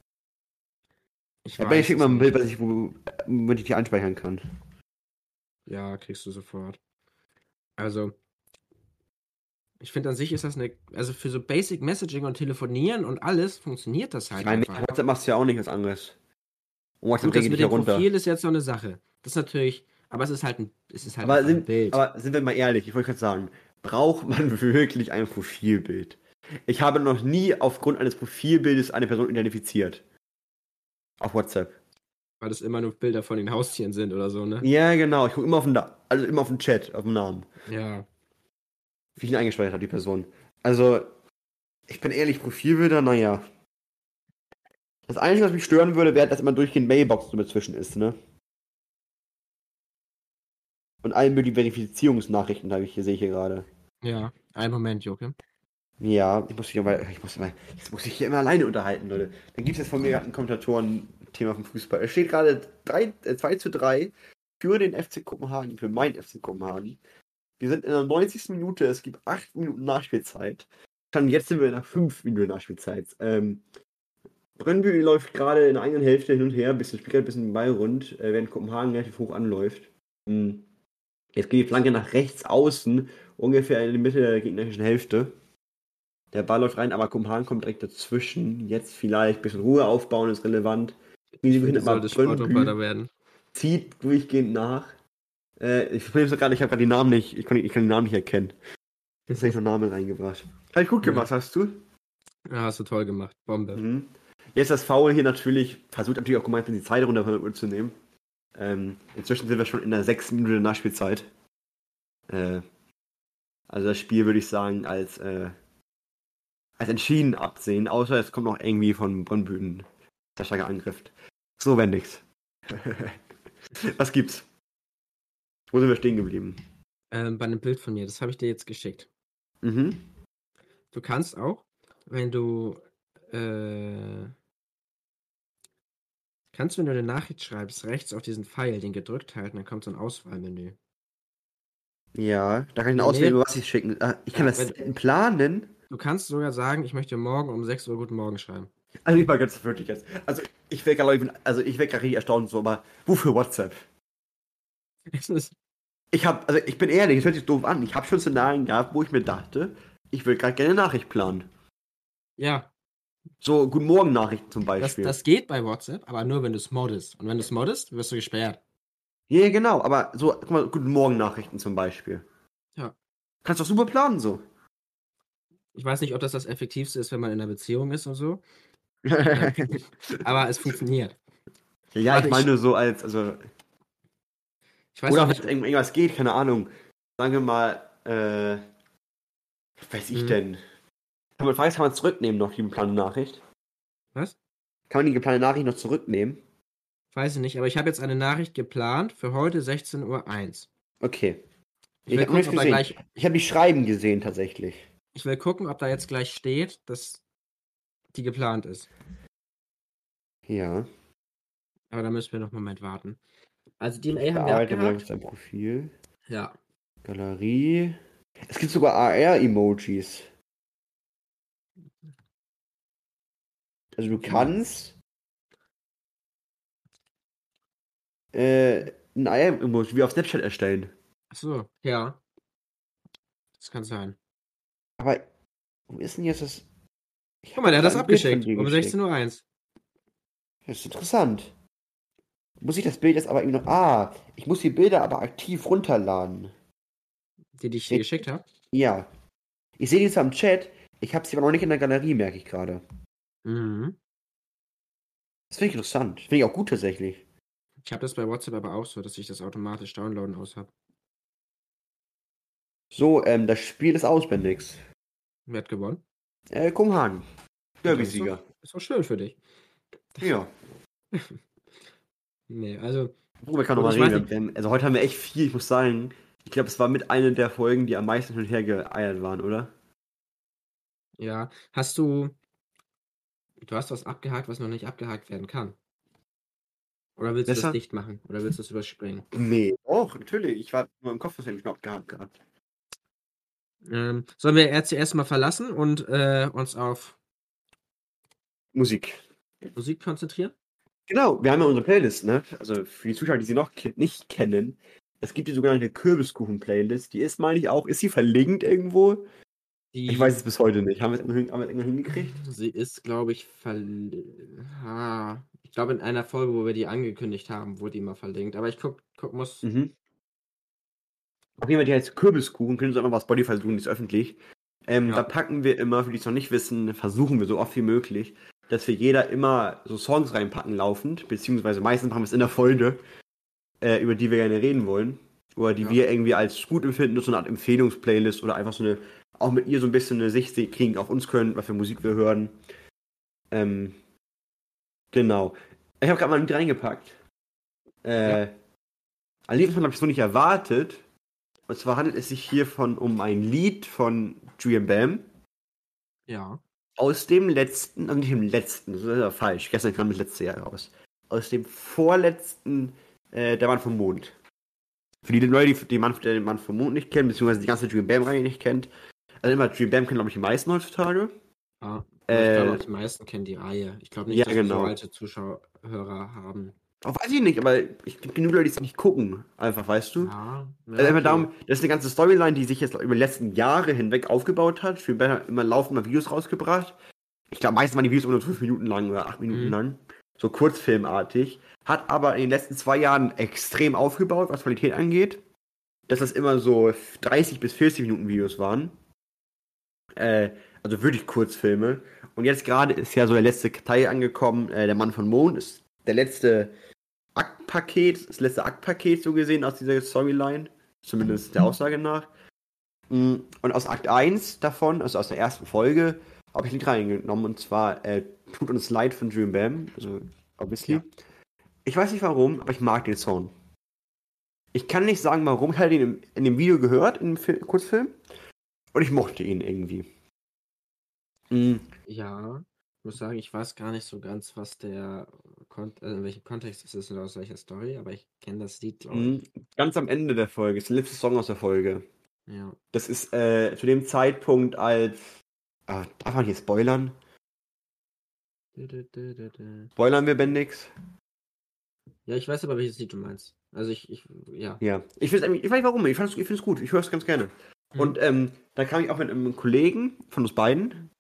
ich Ja, ich weiß schick es mal ein. Bild, was ich, wo, womit ich die anspeichern kann. Ja, kriegst du sofort. Also, ich finde an sich ist das eine, also für so Basic Messaging und Telefonieren und alles funktioniert das halt Ich meine, einfach. WhatsApp machst du ja auch nicht was anderes. Und WhatsApp Gut, das mit dem runter. Profil ist jetzt so eine Sache. Das ist natürlich, aber es ist halt ein, es ist halt Aber sind, Bild. aber sind wir mal ehrlich, ich wollte gerade sagen, braucht man (laughs) wirklich ein Profilbild? Ich habe noch nie aufgrund eines Profilbildes eine Person identifiziert. Auf WhatsApp. weil das immer nur Bilder von den Haustieren sind oder so, ne? Ja, genau. Ich gucke immer auf den, Da- also immer auf den Chat, auf den Namen. Ja. Wie ich ihn eingespeichert habe, die Person. Also, ich bin ehrlich, Profilbilder, naja. Das Einzige, was mich stören würde, wäre, dass immer durchgehend Mailbox so dazwischen ist, ne? Und all die Verifizierungsnachrichten habe ich hier, sehe ich hier gerade. Ja. Einen Moment, Joke. Ja, ich muss mich aber, ich muss immer, jetzt muss ich hier immer alleine unterhalten, Leute. Dann gibt es jetzt von mir gerade ein Kommentatoren-Thema vom Fußball. Es steht gerade 3, äh, 2 zu 3 für den FC Kopenhagen, für mein FC Kopenhagen. Wir sind in der 90. Minute, es gibt 8 Minuten Nachspielzeit. Dann jetzt sind wir in der 5 Minuten Nachspielzeit. Ähm, Brøndby läuft gerade in der eigenen Hälfte hin und her, bisschen spielt ein bisschen den Ball rund, äh, während Kopenhagen relativ hoch anläuft. Hm. Jetzt geht die Flanke nach rechts außen, ungefähr in die Mitte der gegnerischen Hälfte. Der Ball läuft rein, aber Kopenhagen kommt direkt dazwischen. Jetzt vielleicht ein bisschen Ruhe aufbauen ist relevant. Risiko hinten, aber sollte Sportarbeiter werden. zieht durchgehend nach. Äh, ich Problem ist gerade, ich habe gerade die Namen nicht, ich kann, ich kann die Namen nicht erkennen. Jetzt habe ich noch Namen reingebracht. Habe ich gut Ja. gemacht, hast du? Ja, hast du toll gemacht. Bombe. Mhm. Jetzt das Foul hier natürlich, versucht natürlich auch gemeinsam die Zeit runter von der Uhr zu nehmen. Ähm, inzwischen sind wir schon in der sechsten Minute Nachspielzeit. Äh, also das Spiel würde ich sagen als, äh, als entschieden absehen, außer es kommt noch irgendwie von Brøndby der starke Angriff. So wenn nix. (laughs) Was gibt's? Wo sind wir stehen geblieben? Ähm, bei einem Bild von mir, das habe ich dir jetzt geschickt. Mhm. Du kannst auch, wenn du äh, kannst, wenn du eine Nachricht schreibst, rechts auf diesen Pfeil, den gedrückt halten, dann kommt so ein Auswahlmenü. Ja, da kann ich Nee. auswählen, was ich schicken. Ah, ich kann Ja, das wenn- planen. Du kannst sogar sagen, ich möchte morgen um 6 Uhr Guten Morgen schreiben. Also ich mal ganz wirklich jetzt. Also ich wäre gerade, also ich wäre gerade erstaunt so, aber wofür WhatsApp? (laughs) Es ist, Ich habe, also ich bin ehrlich, es hört sich doof an. Ich habe schon Szenarien gehabt, wo ich mir dachte, ich würde gerade gerne eine Nachricht planen. ja, So Guten Morgen Nachrichten zum das, Beispiel. das geht bei WhatsApp, aber nur wenn du es moddest. Und wenn du es moddest, wirst du gesperrt. Ja, genau, aber so, guck mal, Guten Morgen Nachrichten zum Beispiel. Ja. Kannst doch super planen so. Ich weiß nicht, ob das das Effektivste ist, wenn man in einer Beziehung ist und so, ja, (laughs) aber es funktioniert. Warte, ich- meine so als, also Ich weiß Oder wenn irgend- irgendwas geht, keine Ahnung. Sagen wir mal, äh, was weiß ich Mhm. denn? Kann man, weiß, kann man zurücknehmen noch, die geplante Nachricht? was? Kann man die geplante Nachricht noch zurücknehmen? Weiß ich nicht, aber ich habe jetzt eine Nachricht geplant für heute 16.01 Uhr. Okay. Ich hab da gesehen. gleich, Ich habe die Schreiben gesehen, tatsächlich. ich will gucken, ob da jetzt gleich steht, dass die geplant ist. Ja. Aber da müssen wir noch einen Moment warten. Also DNA haben wir abgehakt. dein Profil. Ja. Galerie. Es gibt sogar AR-Emojis. Also du kannst äh, ein AR-Emoji wie auf Snapchat erstellen. Achso, ja. Das kann sein. Aber wo ist denn jetzt das? Ich Guck mal, der hat das abgeschickt. Um geschickt. 16.01 Uhr. Das ist interessant. Muss ich das Bild jetzt aber irgendwie noch. Ah, ich muss die Bilder aber aktiv runterladen. Die, die ich dir geschickt habe. Ja. Ich sehe die jetzt am Chat. Ich habe sie aber noch nicht in der Galerie, merke ich gerade. Mhm. Das finde ich interessant. Finde ich auch gut tatsächlich. Ich habe das bei WhatsApp aber auch so, dass ich das automatisch downloaden aus habe. So, ähm, das Spiel ist auswendig. Wer hat gewonnen? Äh, Kopenhagen. Derby-Sieger. Ist doch schön für dich. Ja. (laughs) Nee, also, Worüber kann Und noch mal ich weiß reden? Haben- Also heute haben wir echt viel, ich muss sagen. Ich glaube, es war mit einer der Folgen, die am meisten hin und her geeiert waren, oder? ja. Hast du. Du hast was abgehakt, was noch nicht abgehakt werden kann. Oder willst du Besser? das dicht machen? Oder willst du das überspringen? Nee. Och, natürlich. Ich war nur im Kopf, das hätte ich noch abgehakt gehabt. Ähm, sollen wir RCS mal verlassen und äh, uns auf Musik. Musik konzentrieren? Genau, wir haben ja unsere Playlist, ne? Also für die Zuschauer, die sie noch nicht kennen, es gibt die sogenannte Kürbiskuchen-Playlist. Die ist, meine ich, auch, ist sie verlinkt irgendwo? Die, Ich weiß es bis heute nicht. Haben wir es irgendwo, hingekriegt? Sie ist, glaube ich, verl ah, Ich glaube, in einer Folge, wo wir die angekündigt haben, wurde die mal verlinkt. Aber ich guck, guck muss. Mhm. Auf jeden Fall, die heißt Kürbiskuchen, können Sie einfach mal Spotify suchen, die ist öffentlich. Ähm, Ja. Da packen wir immer, für die es noch nicht wissen, versuchen wir so oft wie möglich, dass wir jeder immer so Songs reinpacken laufend, beziehungsweise meistens machen wir es in der Folge, äh, über die wir gerne reden wollen. Oder die Ja. wir irgendwie als gut empfinden, so eine Art Empfehlungsplaylist oder einfach so eine, auch mit ihr so ein bisschen eine Sicht kriegen auf uns können, was für Musik wir hören. Ähm, genau. Ich habe gerade mal ein Lied reingepackt. Äh, ein Lied, glaube ich, so nicht erwartet. Und zwar handelt es sich hier von, um ein Lied von Julian Bam Ja. Aus dem letzten, also nicht dem letzten, das ist ja falsch, gestern kam das letzte Jahr raus. Aus dem vorletzten, äh, Der Mann vom Mond. Für die Leute, die, die man, den man von Mond nicht kennt, beziehungsweise die ganze Dream Bam-Reihe nicht kennt. Also immer Dream Bam kennen, glaube ich, die meisten heutzutage. Ja. Äh, ich glaube, die meisten kennen die Reihe. Ich glaube nicht, Ja, dass genau. so alte Zuschauer haben. Weiß ich nicht, aber ich gibt genug Leute, die es nicht gucken. Einfach, weißt du? Ja, ja Also okay. darum, das ist eine ganze Storyline, die sich jetzt über die letzten Jahre hinweg aufgebaut hat. Hat immer laufend mal Videos rausgebracht. Ich glaube, meistens waren die Videos unter 5 Minuten lang oder 8 Minuten Mhm. lang. So kurzfilmartig. Hat aber in den letzten zwei Jahren extrem aufgebaut, was Qualität angeht. Dass das immer so 30 bis 40 Minuten Videos waren. Äh, also wirklich Kurzfilme. Und jetzt gerade ist ja so der letzte Teil angekommen. Äh, der Mann von Mond ist der letzte Aktpaket, das letzte Aktpaket so gesehen aus dieser Storyline. Zumindest der Aussage nach. Mm, Und aus Akt 1 davon, also aus der ersten Folge, habe ich ein Lied reingenommen und zwar äh, Tut uns leid von Dream Bam. Also, obviously. Ja. Ich weiß nicht warum, aber ich mag den Song. Ich kann nicht sagen, warum. Ich hatte ihn im, in dem Video gehört, in dem Fil Kurzfilm. Und ich mochte ihn irgendwie. Mm, Ja, ich muss sagen, ich weiß gar nicht so ganz, was der Kon äh, in welchem Kontext es ist oder aus welcher Story, aber ich kenne das Lied, glaube ich. Ganz am Ende der Folge, ist der letzte Song aus der Folge. Ja. Das ist äh, zu dem Zeitpunkt, als. Ah, darf man hier spoilern? Dü, dü, dü, dü, dü. Spoilern wir Bendix? Ja, ich weiß aber, welches Lied du meinst. Also ich, ich, ja. Ja. Ich, find's, eigentlich- ich weiß nicht warum, ich, fand's- ich finde es gut, ich höre es ganz gerne. Mhm. Und ähm, da kam ich auch mit einem Kollegen von uns beiden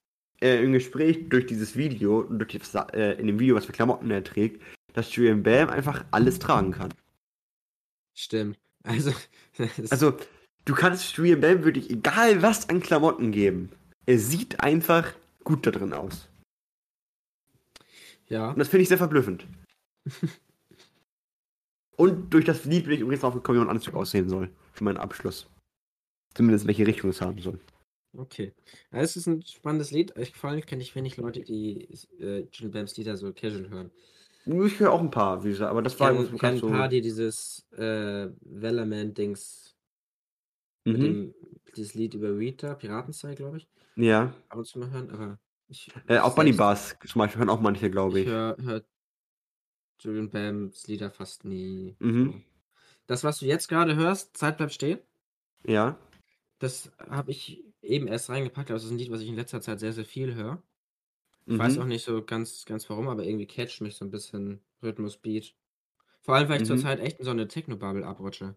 äh, im Gespräch durch dieses Video und durch die, äh, in dem Video, was für Klamotten er trägt, dass Julian Bam einfach alles tragen kann. Stimmt. Also, (laughs) das, Also, du kannst Julian Bam wirklich egal was an Klamotten geben. Er sieht einfach gut da drin aus. ja. Und das finde ich sehr verblüffend. (laughs) Und durch das Lied bin ich übrigens drauf gekommen, wie mein Anzug aussehen soll. Für meinen Abschluss. Zumindest in welche Richtung es haben soll. Okay. Ja, es ist ein spannendes Lied. Ich vor allem kenne ich wenig Leute, die äh, Jill Bams Lieder so casual hören. Ich höre auch ein paar, wie gesagt, aber das Ich war einfach kenn ein paar, die dieses äh, Wellerman-Dings mit Mhm. dem dieses Lied über Rita, Piratenzeit, glaube ich, Ja. ab und zu mal hören, aber ich Äh, auch Bunny Bars zum Beispiel hören auch manche, glaube Ich ich. höre hör Julian Bams Lieder fast nie. Mhm. Das, was du jetzt gerade hörst, Zeit bleibt stehen, Ja. Das habe ich eben erst reingepackt, aber es ist ein Lied, was ich in letzter Zeit sehr, sehr viel höre. Ich weiß Mhm. auch nicht so ganz, ganz warum, aber irgendwie catcht mich so ein bisschen Rhythmus, Beat. Vor allem, weil ich Mhm. zurzeit echt in so eine Techno-Bubble abrutsche.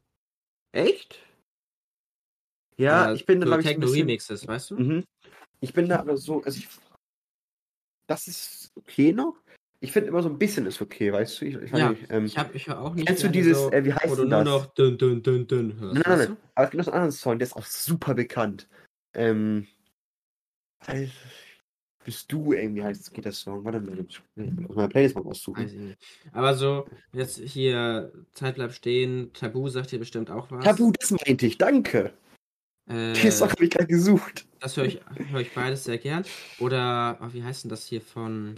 Echt? Ja, Äh, ich bin da, so glaube ich, ein bisschen... Techno-Remixes, weißt du? Mhm. Ich bin da aber so, also ich... Das ist okay noch. Ich finde immer so ein bisschen ist okay, weißt du? Ich, ich Ja, nicht, ähm, Ich, hab, ich höre auch nicht kennst du dieses, so, äh, wie heißt du denn nur das? noch dünn, dünn, dünn, dünn hörst, Nein, nein, nein. Aber es gibt noch einen anderen Song, der ist auch super bekannt. Ähm. äh, Bist du irgendwie heißt es, geht der Song. Warte mal, ich muss aus meiner Playlist mal nicht. Aber so, jetzt hier, Zeit bleibt stehen, Tabu sagt dir bestimmt auch was. Tabu, das meinte ich, danke. Äh, Den Song habe ich gerade gesucht. Das höre ich, hör ich beides sehr gern. Oder, oh, wie heißt denn das hier von.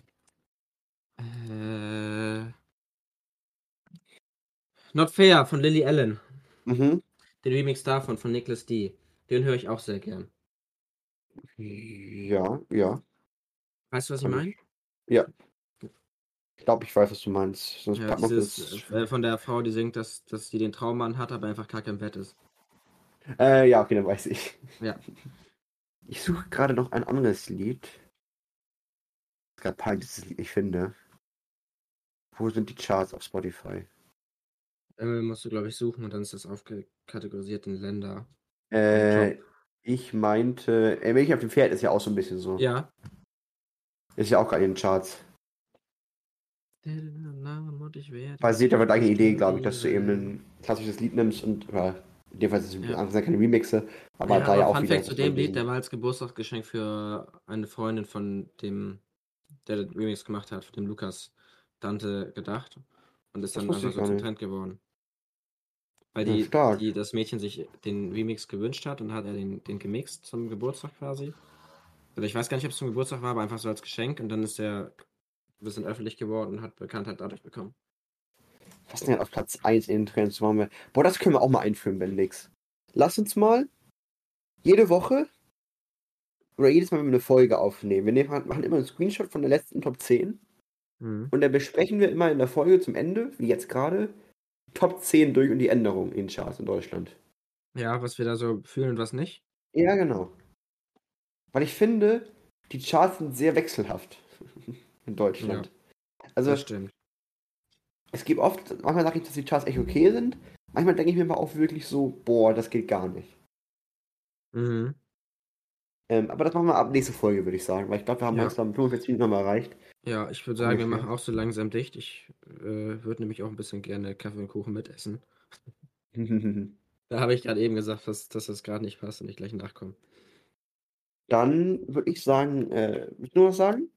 Äh, Not Fair von Lily Allen. Mhm. Den Remix davon von Nicholas D. Den höre ich auch sehr gern. Ja, ja. Weißt du, was ich meine? Ich glaube, ich weiß, was du meinst. Sonst Ja, dieses, äh, von der Frau, die singt, dass, dass sie den Traummann hat, aber einfach kacke im Bett ist. Äh, ja, okay, dann weiß ich. Ja. Ich suche gerade noch ein anderes Lied. Es gab Lied, ich finde. Wo sind die Charts auf Spotify? Äh, musst du, glaube ich, suchen und dann ist das aufgekategorisiert in Länder. Äh, ich meinte, äh, Milch auf dem Pferd ist ja auch so ein bisschen so. Ja. Ist ja auch gerade in den Charts. Basiert aber deine Idee, glaube ich, dass du eben ein klassisches Lied nimmst und, oder in dem Fall sind es Ja. ja. keine Remixe, aber ja, da ja aber auch Fun wieder. Fact zu dem Lied, der war als Geburtstagsgeschenk für eine Freundin von dem, der den Remix gemacht hat, von dem Lukas Dante gedacht und ist Das dann einfach so zum. Trend geworden. Weil die, die, das Mädchen sich den Remix gewünscht hat und hat er den, den gemixt zum Geburtstag quasi. Oder ich weiß gar nicht, ob es zum Geburtstag war, aber einfach so als Geschenk und dann ist er ein bisschen öffentlich geworden und hat Bekanntheit dadurch bekommen. Was denn auf Platz 1 in den Trends? Machen wir. Boah, das können wir auch mal einführen, Bendix. Lass uns mal jede Woche oder jedes Mal, wenn wir eine Folge aufnehmen. Wir nehmen, machen immer einen Screenshot von der letzten Top 10 Mhm. und dann besprechen wir immer in der Folge zum Ende, wie jetzt gerade, Top 10 durch und die Änderungen in Charts in Deutschland. Ja, was wir da so fühlen und was nicht. Ja, genau. Weil ich finde, die Charts sind sehr wechselhaft (laughs) in Deutschland. Also, das stimmt. es gibt oft, manchmal sage ich, dass die Charts echt okay sind. Manchmal denke ich mir aber auch wirklich so, boah, das geht gar nicht. Mhm. Ähm, aber das machen wir ab nächste Folge, würde ich sagen, weil ich glaube, wir haben Ja. langsam 45 Minuten mal erreicht. Ja, ich würde sagen, wir machen auch so langsam dicht. Ich äh, würde nämlich auch ein bisschen gerne Kaffee und Kuchen mitessen. (laughs) Da habe ich gerade eben gesagt, dass, dass das gerade nicht passt und ich gleich nachkomme. Dann würde ich sagen, äh, willst du noch was sagen?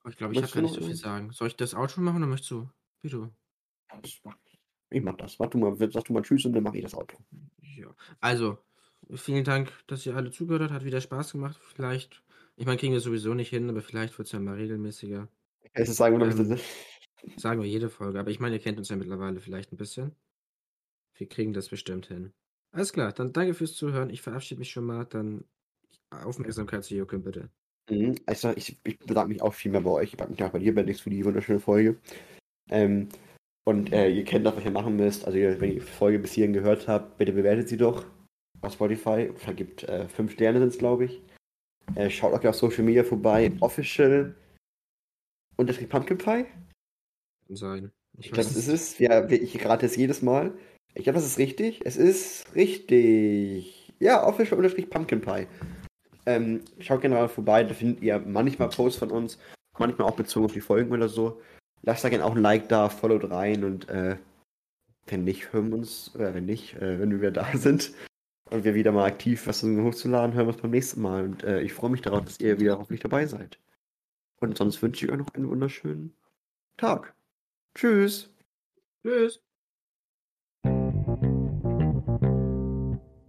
Aber ich glaube, ich habe gar nicht so viel sagen. Soll ich das Outro machen oder möchtest du? Wie du? Ich mach das. Warte mal, sag du mal Tschüss und dann mache ich das Auto. Ja. Also, vielen Dank, dass ihr alle zugehört habt. Hat wieder Spaß gemacht. Vielleicht, ich meine, kriegen wir sowieso nicht hin, aber vielleicht wird es ja mal regelmäßiger. Es ist sagen wir Ähm, bisschen. Sagen wir jede Folge. Aber ich meine, ihr kennt uns ja mittlerweile vielleicht ein bisschen. Wir kriegen das bestimmt hin. Alles klar, dann danke fürs Zuhören. Ich verabschiede mich schon mal. Dann Aufmerksamkeit zu Joachim, bitte. Mhm. Also ich, ich bedanke mich auch viel mehr bei euch. Ich bedanke mich auch bei dir, Bendix, für die wunderschöne Folge. Ähm, und äh, ihr kennt auch, was ihr machen müsst. Also wenn ihr die Folge bis hierhin gehört habt, bitte bewertet sie doch auf Spotify. Vergibt äh, fünf Sterne sind es, glaube ich. Äh, schaut auch auf Social Media vorbei. Official unterstrich Pumpkin Pie. Kann sein. Ich glaube, das ist es. Ja, ich rate es jedes Mal. Ich glaube, das ist richtig. Es ist richtig. Ja, official unterstrich Pumpkin Pie. Ähm, schaut gerne mal vorbei, da findet ihr manchmal Posts von uns, manchmal auch bezogen auf die Folgen oder so. Lasst da gerne auch ein Like da, followt rein und äh, wenn nicht, hören wir uns, oder wenn nicht, äh, wenn wir wieder da (laughs) sind und wir wieder mal aktiv was hochzuladen, hören wir uns beim nächsten Mal. Und äh, ich freue mich darauf, dass ihr wieder hoffentlich dabei seid. Und sonst wünsche ich euch noch einen wunderschönen Tag. Tschüss. Tschüss.